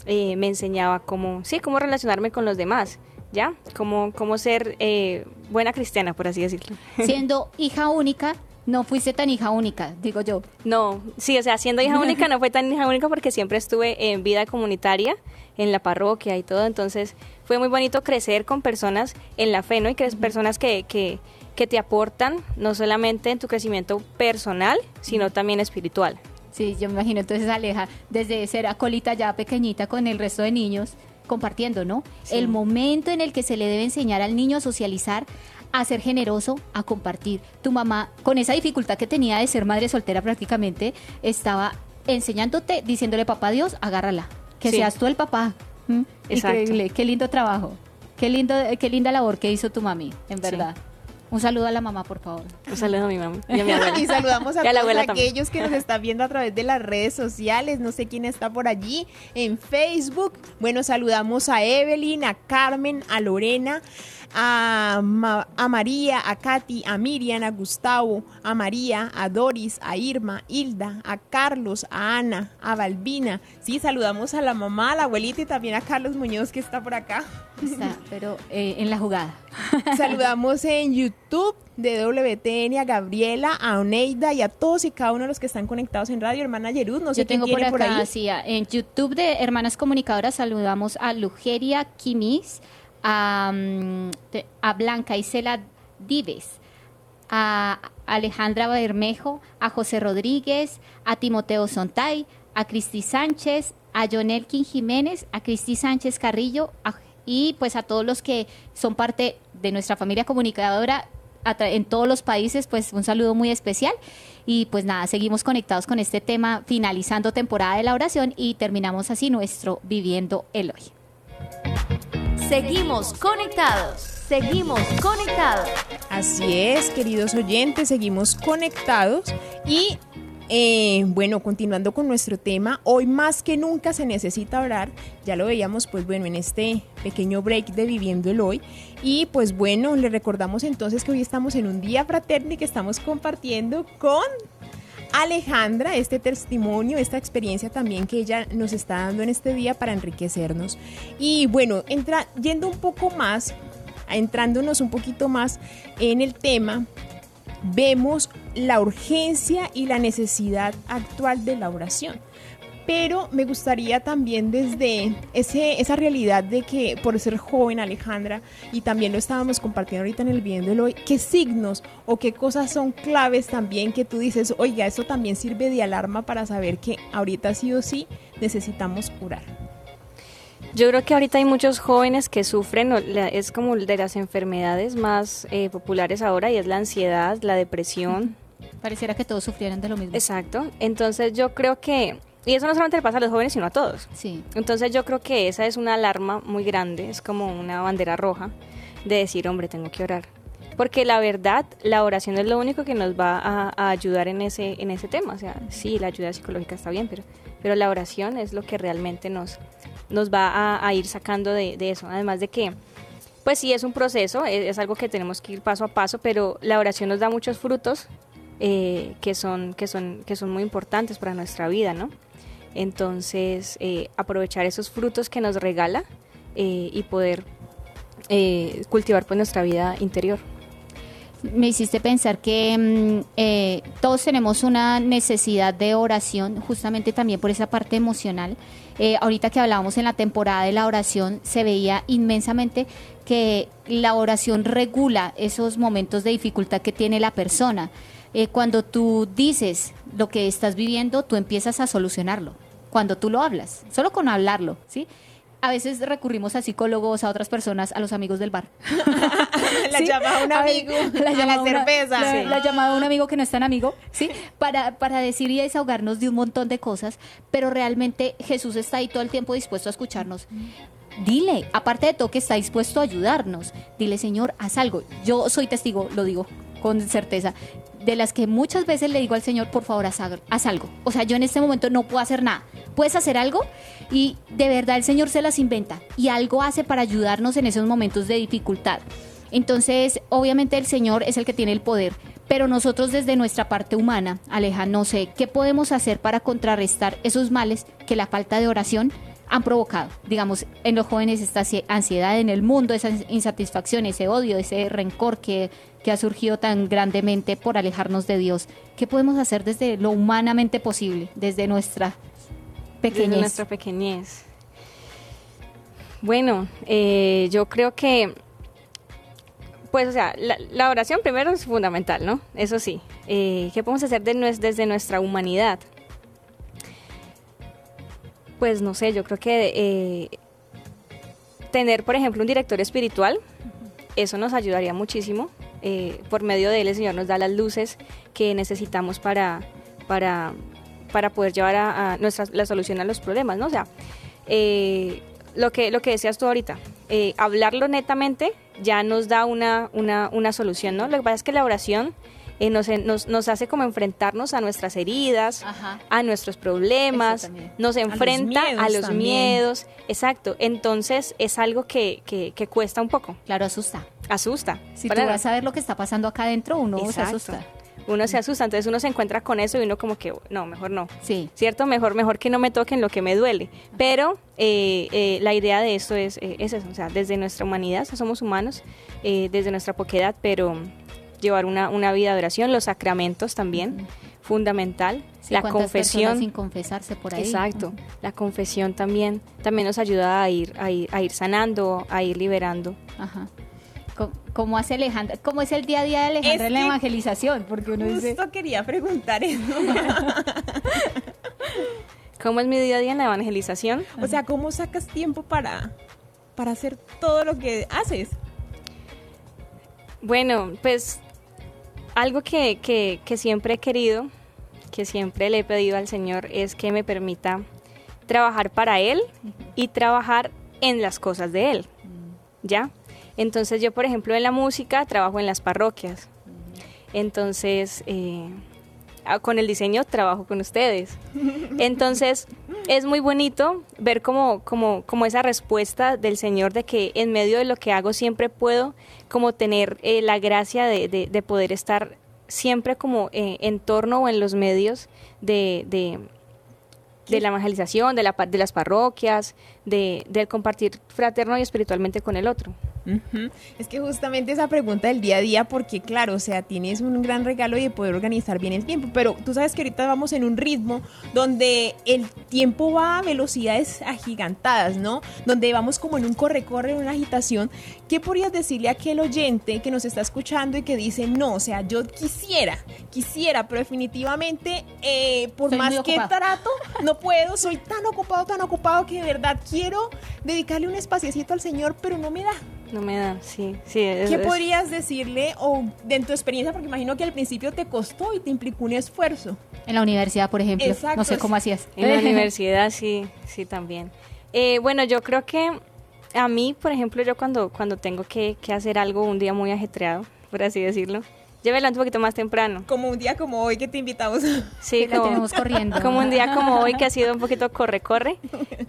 eh, me enseñaba cómo, sí, cómo relacionarme con los demás, ¿ya? Cómo, cómo ser eh, buena cristiana, por así decirlo. Siendo hija única, no fuiste tan hija única, digo yo. No, sí, o sea, siendo hija única no fue tan hija única porque siempre estuve en vida comunitaria, en la parroquia y todo, entonces fue muy bonito crecer con personas en la fe, ¿no? Y que personas que, que, que te aportan no solamente en tu crecimiento personal, sino también espiritual. Sí, yo me imagino entonces Aleja, desde ser acolita ya pequeñita con el resto de niños, compartiendo, ¿no? Sí. El momento en el que se le debe enseñar al niño a socializar, a ser generoso, a compartir. Tu mamá, con esa dificultad que tenía de ser madre soltera prácticamente, estaba enseñándote, diciéndole, papá Dios, agárrala, que Sí. seas tú el papá. ¿Mm? Exacto. Increíble, qué lindo trabajo, qué, lindo, qué linda labor que hizo tu mami, en verdad. Un saludo a la mamá, por favor. Un saludo a mi mamá y a mi abuela. Y saludamos a Y a la todos aquellos que nos están viendo a través de las redes sociales. No sé quién está por allí en Facebook. Bueno, saludamos a Evelyn, a Carmen, a Lorena, a, Ma- a María, a Katy, a Miriam, a Gustavo, a María, a Doris, a Irma, Hilda, a Carlos, a Ana, a Balbina. Sí, saludamos a la mamá, a la abuelita y también a Carlos Muñoz que está por acá. Está, pero eh, en la jugada. Saludamos en YouTube de WTN a Gabriela, a Oneida y a todos y cada uno de los que están conectados en radio. Hermana Yerud, no sé Yo tengo quién por tiene acá, por ahí. sí, en YouTube de Hermanas Comunicadoras saludamos a Lugeria Kimis, a, mm, a Blanca Isela Dives, a Alejandra Bermejo, a José Rodríguez, a Timoteo Sontay, a Cristi Sánchez, a Jonelkin Jiménez, a Cristi Sánchez Carrillo, y pues a todos los que son parte de nuestra familia comunicadora en todos los países, pues un saludo muy especial. Y pues nada, seguimos conectados con este tema, finalizando temporada de la oración y terminamos así nuestro Viviendo el Hoy. Seguimos conectados. Seguimos conectados. Así es, queridos oyentes, seguimos conectados y eh, bueno, continuando con nuestro tema, hoy más que nunca se necesita orar, ya lo veíamos pues bueno en este pequeño break de Viviendo el Hoy y pues bueno, le recordamos entonces que hoy estamos en un día fraterno y que estamos compartiendo con Alejandra este testimonio, esta experiencia también que ella nos está dando en este día para enriquecernos. Y bueno, yendo un poco más, entrándonos un poquito más en el tema, vemos la urgencia y la necesidad actual de la oración. Pero me gustaría también desde ese, esa realidad de que por ser joven Alejandra, y también lo estábamos compartiendo ahorita en el viéndolo hoy, qué signos o qué cosas son claves también que tú dices, oiga, eso también sirve de alarma para saber que ahorita sí o sí necesitamos orar. Yo creo que ahorita hay muchos jóvenes que sufren, o la- es como de las enfermedades más eh, populares ahora, y es la ansiedad, la depresión. Pareciera que todos sufrieran de lo mismo. Exacto. Entonces yo creo que, y eso no solamente le pasa a los jóvenes, sino a todos. Sí. Entonces yo creo que esa es una alarma muy grande, es como una bandera roja de decir, hombre, tengo que orar. Porque la verdad, la oración es lo único que nos va a, a ayudar en ese, en ese tema. O sea, sí, la ayuda psicológica está bien, pero, pero la oración es lo que realmente nos, nos va a, a ir sacando de, de eso. Además de que, pues sí, es un proceso, es, es algo que tenemos que ir paso a paso, pero la oración nos da muchos frutos eh, que, son, que, son, que son muy importantes para nuestra vida, ¿no? Entonces, eh, aprovechar esos frutos que nos regala eh, y poder eh, cultivar pues nuestra vida interior. me hiciste pensar que mm, todos tenemos una necesidad de oración, justamente también por esa parte emocional. Ahorita que hablábamos en la temporada de la oración, se veía inmensamente que la oración regula esos momentos de dificultad que tiene la persona. Cuando tú dices lo que estás viviendo, tú empiezas a solucionarlo. Cuando tú lo hablas, solo con hablarlo, ¿sí? A veces recurrimos a psicólogos, a otras personas, a los amigos del bar. La ¿Sí? llama a un A amigo, la a llama la una- cerveza. La, Sí. la llamada a un amigo que no es tan amigo, ¿sí? Para, para decir y desahogarnos de un montón de cosas, pero realmente Jesús está ahí todo el tiempo dispuesto a escucharnos. Dile, aparte de todo que está dispuesto a ayudarnos, dile, Señor, haz algo. Yo soy testigo, lo digo con certeza, de las que muchas veces le digo al Señor, por favor, haz, haz algo. O sea, yo en este momento no puedo hacer nada. ¿Puedes hacer algo? Y de verdad el Señor se las inventa y algo hace para ayudarnos en esos momentos de dificultad. Entonces, obviamente el Señor es el que tiene el poder, pero nosotros desde nuestra parte humana, Aleja, no sé, ¿qué podemos hacer para contrarrestar esos males que la falta de oración han provocado? Digamos, en los jóvenes esta ansi- ansiedad en el mundo, esa insatisfacción, ese odio, ese rencor que, que ha surgido tan grandemente por alejarnos de Dios. ¿Qué podemos hacer desde lo humanamente posible, desde nuestra Desde pequeñez? nuestra pequeñez. Bueno, eh, yo creo que, pues, o sea, la, oración primero es fundamental, ¿no? Eso sí. Eh, ¿Qué podemos hacer desde nuestra humanidad? Pues no sé, yo creo que eh, tener, por ejemplo, un director espiritual, eso nos ayudaría muchísimo. Eh, por medio de él el Señor nos da las luces que necesitamos para, para, para poder llevar a, a nuestra, la solución a los problemas, ¿no? O sea, eh, lo, que, lo que decías tú ahorita, eh, hablarlo netamente ya nos da una, una, una solución, ¿no? Lo que pasa es que la oración eh, nos, nos, nos hace como enfrentarnos a nuestras heridas, Ajá. a nuestros problemas, nos enfrenta a los, miedos exacto. Entonces es algo que, que, que cuesta un poco, Claro, asusta. asusta. Si Para- tú vas a ver lo que está pasando acá adentro, uno se asusta. Uno se asusta, entonces uno se encuentra con eso y uno como que, no, mejor no. Sí. ¿Cierto? Mejor, mejor que no me toquen lo que me duele. Pero eh, eh, la idea de esto es, eh, es eso, o sea, desde nuestra humanidad, somos humanos, eh, desde nuestra poquedad, pero llevar una, una vida de oración, los sacramentos también, fundamental, Sí, la ¿cuántas personas confesión. sin confesarse por ahí. Exacto, la confesión también, también nos ayuda a ir, a ir, a ir sanando, a ir liberando. Ajá. ¿Cómo hace Alejandra? ¿Cómo es el día a día de Alejandra Es en la evangelización? Porque uno dice, Justo quería preguntar eso. ¿Cómo es mi día a día en la evangelización? o sea, ¿cómo sacas tiempo para, para hacer todo lo que haces? Bueno, pues algo que, que, siempre he querido, que siempre le he pedido al Señor es que me permita trabajar para Él y trabajar en las cosas de Él. ¿Ya? Entonces yo, por ejemplo, en la música trabajo en las parroquias. Entonces, eh, ah, con el diseño trabajo con ustedes. Entonces, es muy bonito ver como, como, como esa respuesta del Señor de que en medio de lo que hago siempre puedo como tener eh, la gracia de, de- de poder estar siempre como eh, en torno o en los medios de, de, de la evangelización, de, la, de las parroquias, de, del compartir fraterno y espiritualmente con el otro. Es que justamente esa pregunta del día a día, porque claro, o sea, tienes un gran regalo de poder organizar bien el tiempo, pero tú sabes que ahorita vamos en un ritmo donde el tiempo va a velocidades agigantadas, ¿no? Donde vamos como en un corre-corre, en una agitación. ¿Qué podrías decirle a aquel oyente que nos está escuchando y que dice, no, o sea, yo quisiera, quisiera, pero definitivamente, eh, por Soy más que trato, no puedo, soy tan ocupado, tan ocupado que de verdad quiero dedicarle un espaciecito al Señor, pero no me da. No me da, sí, sí. es- ¿Qué es- podrías decirle o de tu experiencia? Porque imagino que al principio te costó y te implicó un esfuerzo. En la universidad, por ejemplo. Exacto, no sé cómo hacías. En la universidad sí, sí también. Eh, bueno, yo creo que a mí, por ejemplo, yo cuando, cuando tengo que, que hacer algo un día muy ajetreado, por así decirlo, yo me levanto un poquito más temprano. Como un día como hoy que te invitamos. Sí, Que tenemos corriendo. Como un día como hoy que ha sido un poquito corre-corre.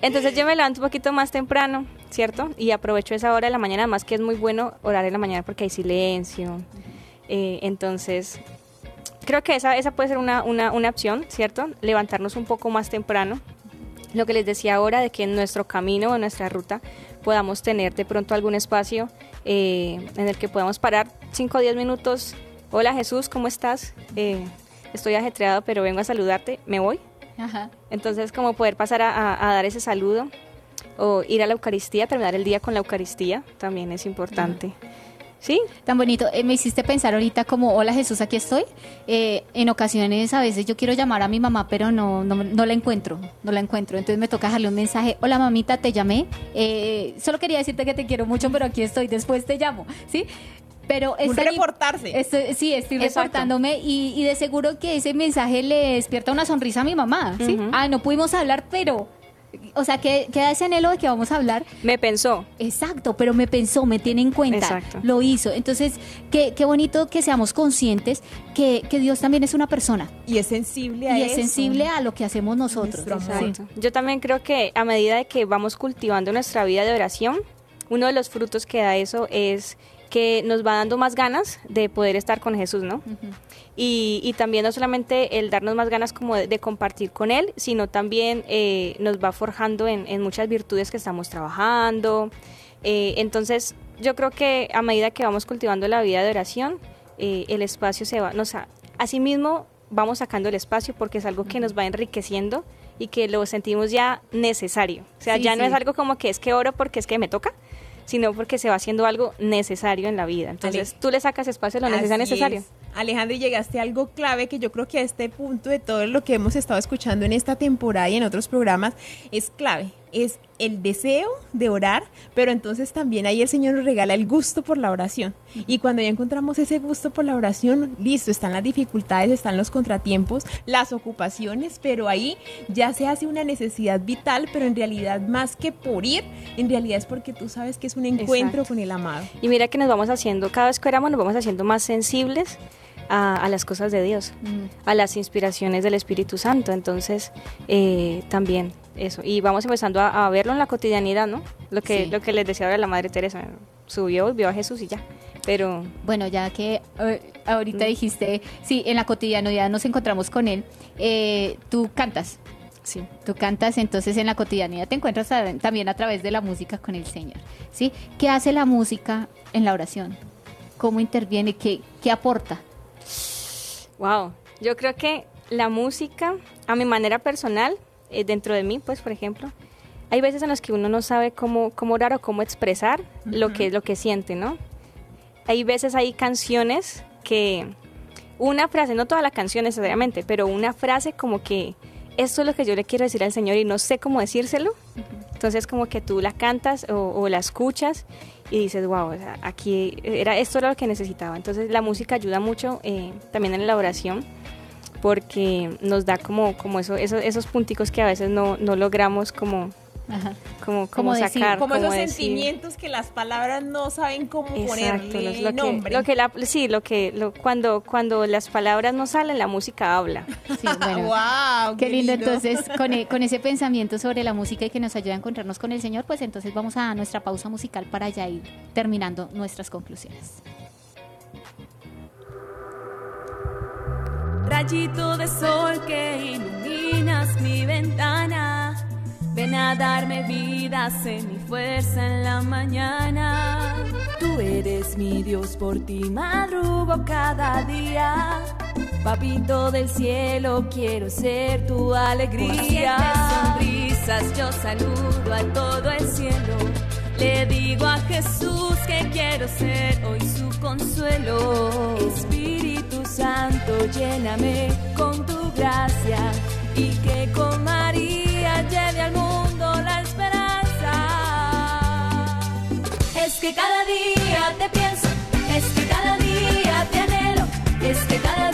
Entonces yo me levanto un poquito más temprano, ¿cierto? Y aprovecho esa hora de la mañana, además que es muy bueno orar en la mañana porque hay silencio. Eh, entonces, creo que esa, esa puede ser una, una, una opción, ¿cierto? Levantarnos un poco más temprano. Lo que les decía ahora de que en nuestro camino o en nuestra ruta podamos tener de pronto algún espacio eh, en el que podamos parar 5 o 10 minutos. Hola Jesús, ¿cómo estás? Eh, estoy ajetreado, pero vengo a saludarte. ¿Me voy? Ajá. Entonces, como poder pasar a, a- a dar ese saludo o ir a la Eucaristía, terminar el día con la Eucaristía, también es importante. ¿Sí? Tan bonito. Eh, me hiciste pensar ahorita como, hola Jesús, aquí estoy. Eh, en ocasiones a veces yo quiero llamar a mi mamá, pero no, no, no la encuentro, no la encuentro. Entonces me toca dejarle un mensaje, hola mamita, te llamé. Eh, solo quería decirte que te quiero mucho, pero aquí estoy, después te llamo, ¿sí? Pero Un es tan im- reportarse. Estoy- sí, estoy Exacto. reportándome y, y de seguro que ese mensaje le despierta una sonrisa a mi mamá. Ah, no pudimos hablar, pero... O sea, que queda ese anhelo de que vamos a hablar, Me pensó. Exacto, pero me pensó, me tiene en cuenta, Exacto. lo hizo. Entonces, qué, qué bonito que seamos conscientes que, que Dios también es una persona Y es sensible a y eso. es sensible a lo que hacemos nosotros. Exacto. Yo también creo que a medida de que vamos cultivando nuestra vida de oración, uno de los frutos que da eso es que nos va dando más ganas de poder estar con Jesús, ¿no? y, y también no solamente el darnos más ganas como de, de compartir con Él, sino también eh, nos va forjando en, en muchas virtudes que estamos trabajando. Eh, entonces, yo creo que a medida que vamos cultivando la vida de oración, eh, el espacio se va, nos, a- asimismo vamos sacando el espacio porque es algo que nos va enriqueciendo y que lo sentimos ya necesario. O sea, Sí, ya no sí. es algo como que es que oro porque es que me toca, sino porque se va haciendo algo necesario en la vida. Entonces, Ale- tú le sacas espacio a lo Así necesario. es. Alejandra, y llegaste a algo clave que yo creo que a este punto de todo lo que hemos estado escuchando en esta temporada y en otros programas es clave. Es el deseo de orar, pero entonces también ahí el Señor nos regala el gusto por la oración. Y cuando ya encontramos ese gusto por la oración, listo, están las dificultades, están los contratiempos, las ocupaciones, pero ahí ya se hace una necesidad vital, pero en realidad más que por ir, en realidad es porque tú sabes que es un encuentro Exacto. con el amado. Y mira que nos vamos haciendo, cada vez que oramos nos vamos haciendo más sensibles a, a las cosas de Dios, a las inspiraciones del Espíritu Santo. Entonces, eh, también eso. Y vamos empezando a, a verlo en la cotidianidad, ¿no? Lo que, Sí. lo que les decía ahora la Madre Teresa. Subió y vio a Jesús y ya. Pero Bueno, ya que eh, ahorita dijiste, sí, en la cotidianidad nos encontramos con Él, eh, tú cantas. sí. Tú cantas, entonces en la cotidianidad te encuentras a- también a través de la música con el Señor. ¿Sí? ¿Qué hace la música en la oración? ¿Cómo interviene? ¿Qué, qué aporta? Wow. Yo creo que la música, a mi manera personal, eh, dentro de mí, pues, por ejemplo, hay veces en las que uno no sabe cómo, cómo orar o cómo expresar lo, que, lo que siente, ¿no? Hay veces hay canciones que una frase, no toda la canción necesariamente, pero una frase como que esto es lo que yo le quiero decir al Señor y no sé cómo decírselo. Entonces como que tú la cantas o, o la escuchas y dices, wow, o sea, aquí era, esto era lo que necesitaba. Entonces la música ayuda mucho eh, también en la oración porque nos da como, como eso, eso, esos punticos que a veces no, no logramos como Ajá. como, Como como decir, sacar. Como esos decir. sentimientos que las palabras no saben cómo Exacto, ponerle lo que, nombre. lo que la, sí, lo que lo, cuando cuando las palabras no salen, la música habla. Sí, bueno. wow, Qué lindo, entonces, con, e- con ese pensamiento sobre la música y que nos ayuda a encontrarnos con el Señor, pues entonces vamos a nuestra pausa musical para ya ir terminando nuestras conclusiones. Rayito de sol que iluminas mi ventana. Ven a darme vida, sé mi fuerza en la mañana. Tú eres mi Dios, por ti madrugo cada día. Papito del cielo, quiero ser tu alegría. sonrisas, yo saludo a todo el cielo. Le digo a Jesús que quiero ser hoy su consuelo. Espíritu Santo, lléname con tu gracia y que con María lleve al mundo la esperanza. Es que cada día te pienso, es que cada día te anhelo, es que cada día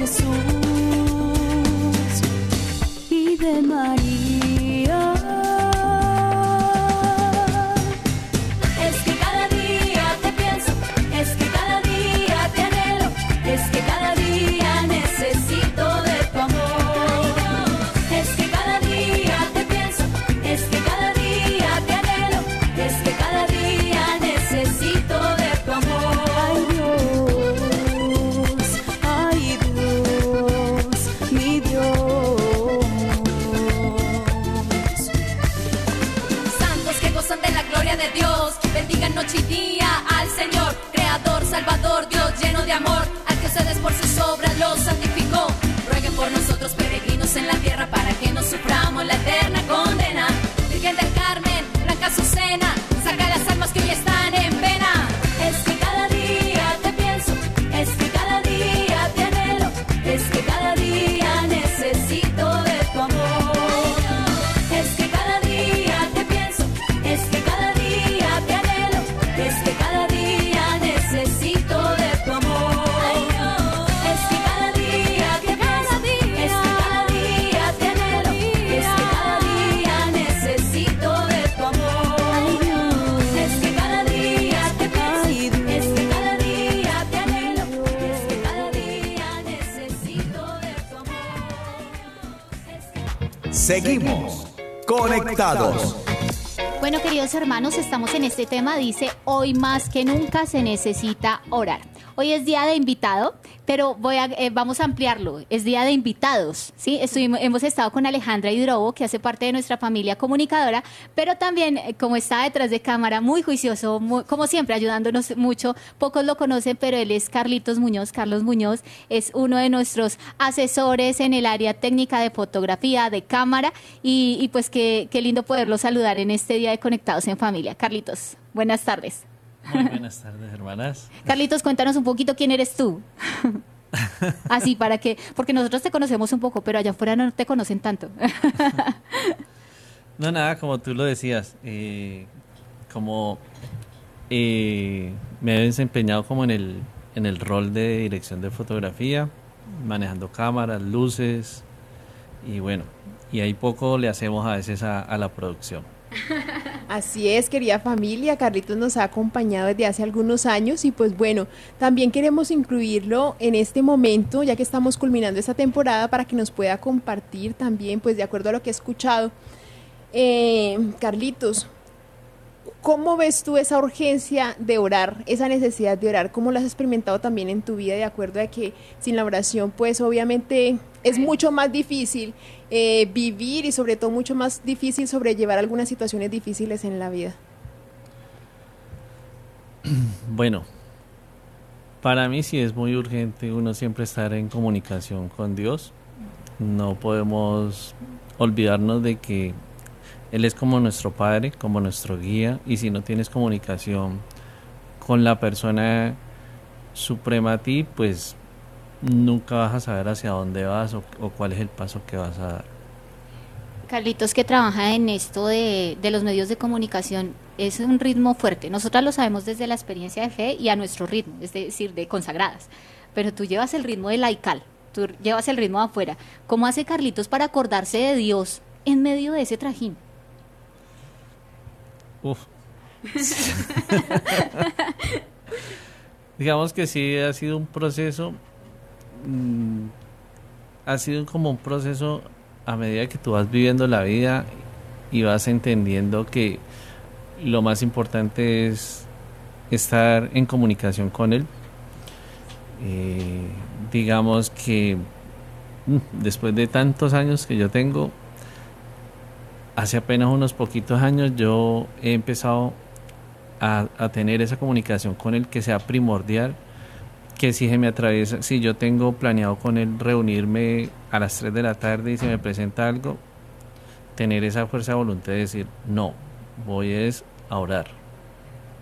Jesús amor, al que ustedes por sus obras los santificó. Rueguen por nosotros peregrinos en la tierra para que no suframos la eterna Bueno, queridos hermanos, estamos en este tema, dice, hoy más que nunca se necesita orar. Hoy es día de invitado, pero voy a, eh, vamos a ampliarlo, es día de invitados, ¿sí? Estuvimos, hemos estado con Alejandra Hidrobo, que hace parte de nuestra familia comunicadora, pero también, eh, como está detrás de cámara, muy juicioso, muy- como siempre, ayudándonos mucho. Pocos lo conocen, pero él es Carlitos Muñoz. Carlos Muñoz es uno de nuestros asesores en el área técnica de fotografía, de cámara, y, y pues qué, qué lindo poderlo saludar en este día de Conectados en Familia. Carlitos, buenas tardes. Muy buenas tardes, hermanas. Carlitos, cuéntanos un poquito quién eres tú. Así, para que, porque nosotros te conocemos un poco, pero allá afuera no te conocen tanto. No, nada, como tú lo decías, eh, como eh, me he desempeñado como en el, en el rol de dirección de fotografía, manejando cámaras, luces, y bueno, y ahí poco le hacemos a veces a, a la producción. Así es, querida familia, Carlitos nos ha acompañado desde hace algunos años y pues bueno, también queremos incluirlo en este momento, ya que estamos culminando esta temporada, para que nos pueda compartir también, pues de acuerdo a lo que he escuchado. Eh, Carlitos, ¿cómo ves tú esa urgencia de orar, esa necesidad de orar? ¿Cómo lo has experimentado también en tu vida de acuerdo a que sin la oración, pues obviamente es mucho más difícil eh, vivir y sobre todo mucho más difícil sobrellevar algunas situaciones difíciles en la vida. Bueno, para mí sí es muy urgente uno siempre estar en comunicación con Dios. No podemos olvidarnos de que Él es como nuestro Padre, como nuestro guía, y si no tienes comunicación con la persona suprema a ti, pues nunca vas a saber hacia dónde vas o, o cuál es el paso que vas a dar. Carlitos, que trabaja en esto de, de, los medios de comunicación, es un ritmo fuerte. Nosotras lo sabemos desde la experiencia de fe y a nuestro ritmo, es decir, de consagradas. Pero tú llevas el ritmo de laical, tú llevas el ritmo de afuera. ¿Cómo hace Carlitos para acordarse de Dios en medio de ese trajín? Uf. Digamos que sí ha sido un proceso, mmm, ha sido como un proceso a medida que tú vas viviendo la vida y vas entendiendo que lo más importante es estar en comunicación con él. Eh, digamos que mm, después de tantos años que yo tengo, hace apenas unos poquitos años yo he empezado a, tener esa comunicación con él que sea primordial, que si se me atraviesa, si yo tengo planeado con él reunirme a las 3 de la tarde y se me presenta algo, tener esa fuerza de voluntad de decir, no, voy es a orar.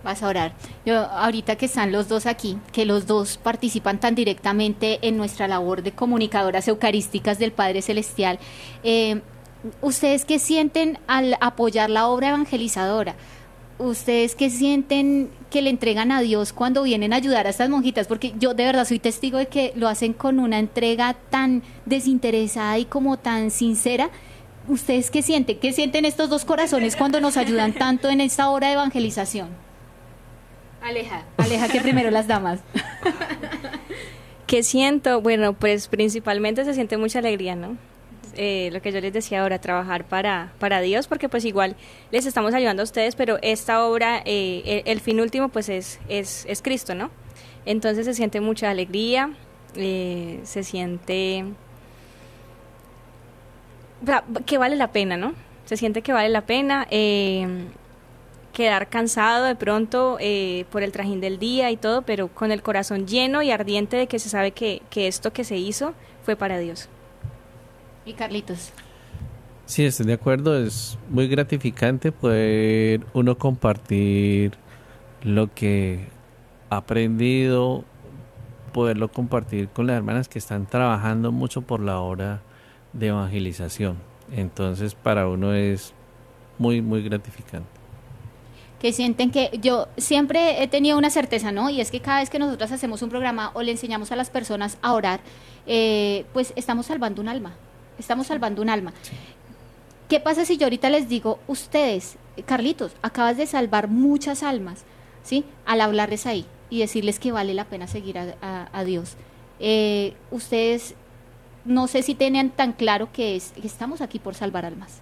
Vas a orar. Yo, ahorita que están los dos aquí, que los dos participan tan directamente en nuestra labor de comunicadoras eucarísticas del Padre Celestial, eh, ¿ustedes qué sienten al apoyar la obra evangelizadora? ¿Ustedes qué sienten que le entregan a Dios cuando vienen a ayudar a estas monjitas? Porque yo de verdad soy testigo de que lo hacen con una entrega tan desinteresada y como tan sincera. ¿Ustedes qué sienten? ¿Qué sienten estos dos corazones cuando nos ayudan tanto en esta obra de evangelización? Aleja, aleja que primero las damas. ¿Qué siento? Bueno, pues principalmente se siente mucha alegría, ¿no? Eh, lo que yo les decía ahora, trabajar para, para Dios, porque pues igual les estamos ayudando a ustedes, pero esta obra, eh, el, fin último pues es, es, es, Cristo, ¿no? Entonces se siente mucha alegría, eh, se siente que vale la pena, ¿no? Se siente que vale la pena quedar cansado de pronto por el trajín del día y todo, pero con el corazón lleno y ardiente de que se sabe que, que esto que se hizo fue para Dios. Y Carlitos. Sí, estoy de acuerdo. Es muy gratificante poder uno compartir lo que ha aprendido, poderlo compartir con las hermanas que están trabajando mucho por la hora de evangelización. Entonces, para uno es muy, muy gratificante que sienten que yo siempre he tenido una certeza, ¿no? Y es que cada vez que nosotros hacemos un programa o le enseñamos a las personas a orar, eh, pues estamos salvando un alma, estamos salvando un alma. ¿Qué pasa si yo ahorita les digo, ustedes, Carlitos, acabas de salvar muchas almas, ¿sí? Al hablarles ahí y decirles que vale la pena seguir a, a, a Dios. Eh, ustedes, no sé si tenían tan claro que, es, que estamos aquí por salvar almas.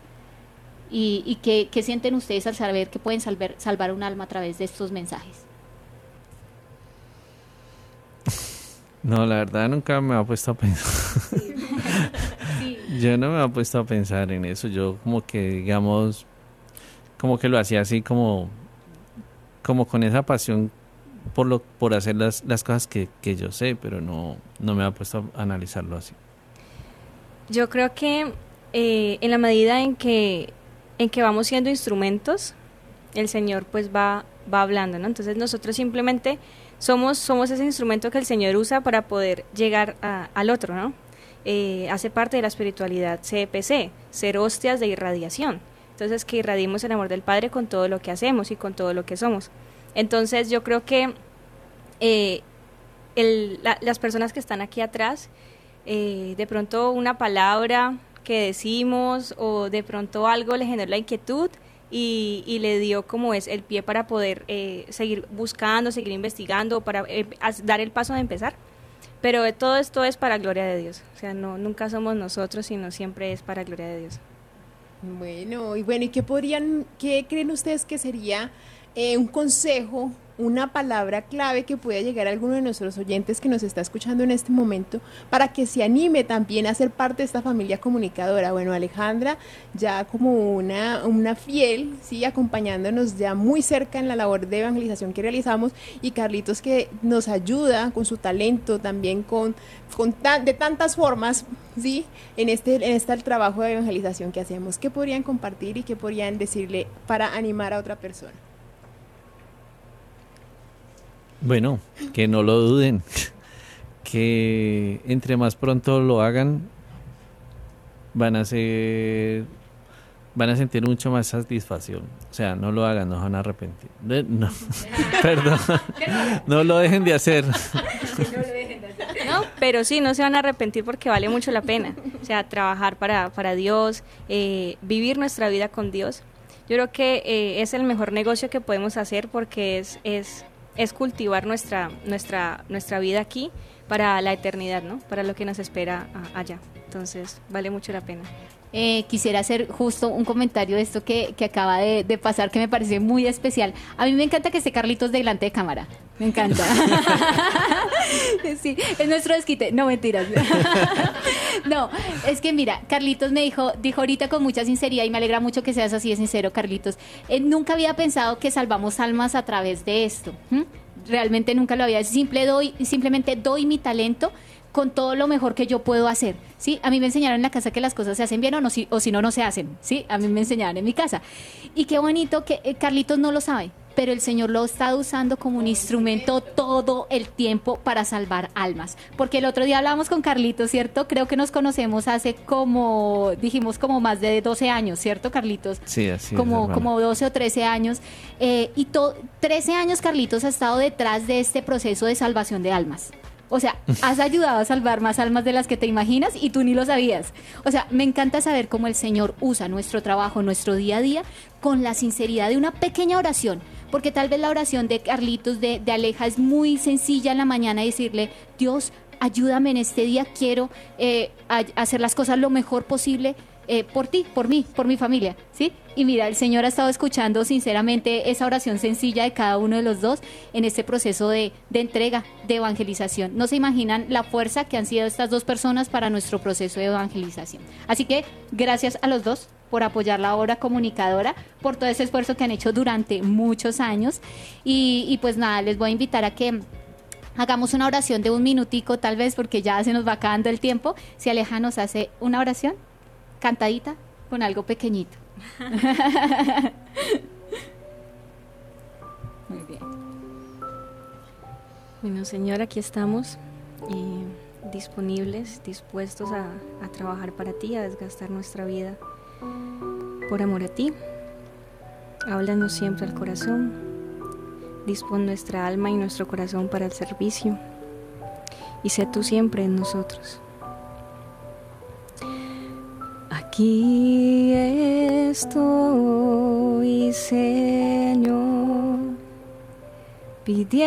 ¿Y, y qué, qué, sienten ustedes al saber que pueden salvar, salvar un alma a través de estos mensajes? No, la verdad nunca me ha puesto a pensar. Sí. Yo no me he puesto a pensar en eso. Yo como que, digamos, como que lo hacía así como, como con esa pasión por lo, por hacer las, las cosas que, que yo sé, pero no, no me ha puesto a analizarlo así. Yo creo que eh, en la medida en que en que vamos siendo instrumentos, el Señor pues va, va hablando, ¿no? Entonces nosotros simplemente somos, somos ese instrumento que el Señor usa para poder llegar al otro, ¿no? Eh, hace parte de la espiritualidad CPC, ser hostias de irradiación. Entonces que irradiemos el amor del Padre con todo lo que hacemos y con todo lo que somos. Entonces yo creo que eh, las personas que están aquí atrás, eh, de pronto una palabra, que decimos o de pronto algo le generó la inquietud y, y le dio como es el pie para poder eh, seguir buscando, seguir investigando, para eh, dar el paso de empezar. Pero todo esto es para gloria de Dios. O sea, no, nunca somos nosotros, sino siempre es para gloria de Dios. Bueno, y bueno, ¿y qué podrían, qué creen ustedes que sería eh, un consejo una palabra clave que pueda llegar a alguno de nuestros oyentes que nos está escuchando en este momento para que se anime también a ser parte de esta familia comunicadora. Bueno, Alejandra, ya como una, una fiel, sí, acompañándonos ya muy cerca en la labor de evangelización que realizamos y Carlitos que nos ayuda con su talento, también con, con de tantas formas, sí, en este, en este trabajo de evangelización que hacemos. ¿Qué podrían compartir y qué podrían decirle para animar a otra persona? Bueno, que no lo duden, que entre más pronto lo hagan, van a ser, van a sentir mucho más satisfacción. O sea, no lo hagan, no van a arrepentir. No, perdón, no lo dejen de hacer. No, pero sí, no se van a arrepentir porque vale mucho la pena. O sea, trabajar para, para Dios, eh, vivir nuestra vida con Dios. Yo creo que eh, es el mejor negocio que podemos hacer porque es, es es cultivar nuestra, nuestra, nuestra vida aquí para la eternidad, ¿no? Para lo que nos espera allá. Entonces, vale mucho la pena. Eh, quisiera hacer justo un comentario de esto que, que acaba de, de, pasar que me parece muy especial. A mí me encanta que esté Carlitos delante de cámara. Me encanta. sí, es nuestro desquite. No, mentiras. no, es que mira, Carlitos me dijo, dijo ahorita con mucha sinceridad y me alegra mucho que seas así de sincero, Carlitos. Eh, nunca había pensado que salvamos almas a través de esto. Realmente nunca lo había. Simple doy, simplemente doy mi talento con todo lo mejor que yo puedo hacer, ¿sí? A mí me enseñaron en la casa que las cosas se hacen bien o, no, si, o si no, no se hacen, ¿sí? A mí me enseñaron en mi casa. Y qué bonito que eh, Carlitos no lo sabe, pero el Señor lo está usando como un instrumento todo el tiempo para salvar almas. Porque el otro día hablábamos con Carlitos, ¿cierto? Creo que nos conocemos hace como, dijimos como más de 12 años, ¿cierto, Carlitos? Sí, así como, como 12 o 13 años. Eh, y 13 años Carlitos ha estado detrás de este proceso de salvación de almas. O sea, has ayudado a salvar más almas de las que te imaginas y tú ni lo sabías. O sea, me encanta saber cómo el Señor usa nuestro trabajo, nuestro día a día, con la sinceridad de una pequeña oración. Porque tal vez la oración de Carlitos, de, Aleja, es muy sencilla en la mañana decirle, Dios, ayúdame en este día, quiero eh, hacer las cosas lo mejor posible eh, por ti, por mí, por mi familia, ¿sí? Y mira, el Señor ha estado escuchando sinceramente esa oración sencilla de cada uno de los dos en este proceso de, entrega, de evangelización. No se imaginan la fuerza que han sido estas dos personas para nuestro proceso de evangelización. Así que gracias a los dos por apoyar la obra comunicadora, por todo ese esfuerzo que han hecho durante muchos años. Y, y pues nada, les voy a invitar a que hagamos una oración de un minutico tal vez porque ya se nos va acabando el tiempo. Si Aleja nos hace una oración cantadita con algo pequeñito. Muy bien. Bueno, Señor, aquí estamos disponibles, dispuestos a, a trabajar para ti, a desgastar nuestra vida por amor a ti. Háblanos siempre al corazón. Dispon nuestra alma y nuestro corazón para el servicio. Y sé tú siempre en nosotros. Aquí estoy, Señor, pidiéndote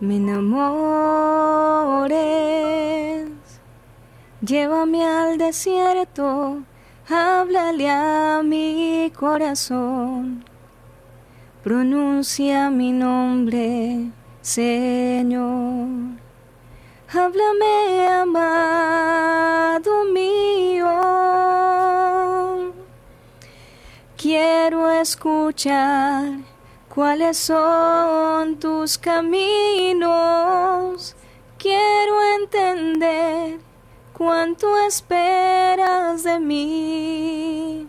me enamores. Llévame al desierto, háblale a mi corazón. Pronuncia mi nombre, Señor. Háblame, amado mío. Quiero escuchar cuáles son tus caminos. Quiero entender cuánto esperas de mí.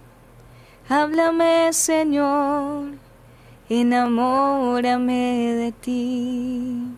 Háblame, Señor, enamórame de ti.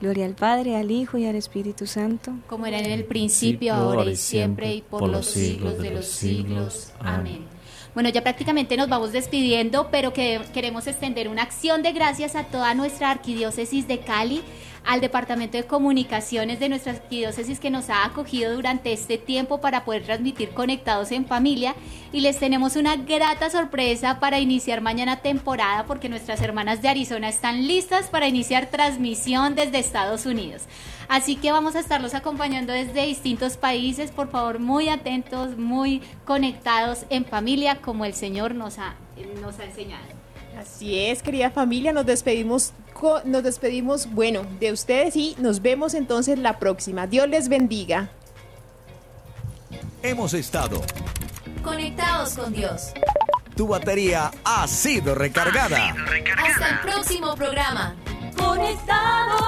Gloria al Padre, al Hijo y al Espíritu Santo. Como era en el principio, ahora y siempre, y por, los siglos de los siglos. Amén. Bueno, ya prácticamente nos vamos despidiendo, pero que queremos extender una acción de gracias a toda nuestra arquidiócesis de Cali, al Departamento de Comunicaciones de nuestra arquidiócesis que nos ha acogido durante este tiempo para poder transmitir conectados en familia y les tenemos una grata sorpresa para iniciar mañana temporada porque nuestras hermanas de Arizona están listas para iniciar transmisión desde Estados Unidos. Así que vamos a estarlos acompañando desde distintos países, por favor muy atentos, muy conectados en familia como el Señor nos ha, nos ha enseñado. Así es, querida familia, nos despedimos, nos despedimos, bueno, de ustedes y nos vemos entonces la próxima. Dios les bendiga. Hemos estado. Conectados con Dios. Tu batería ha sido recargada. Hasta el próximo programa. Conectados.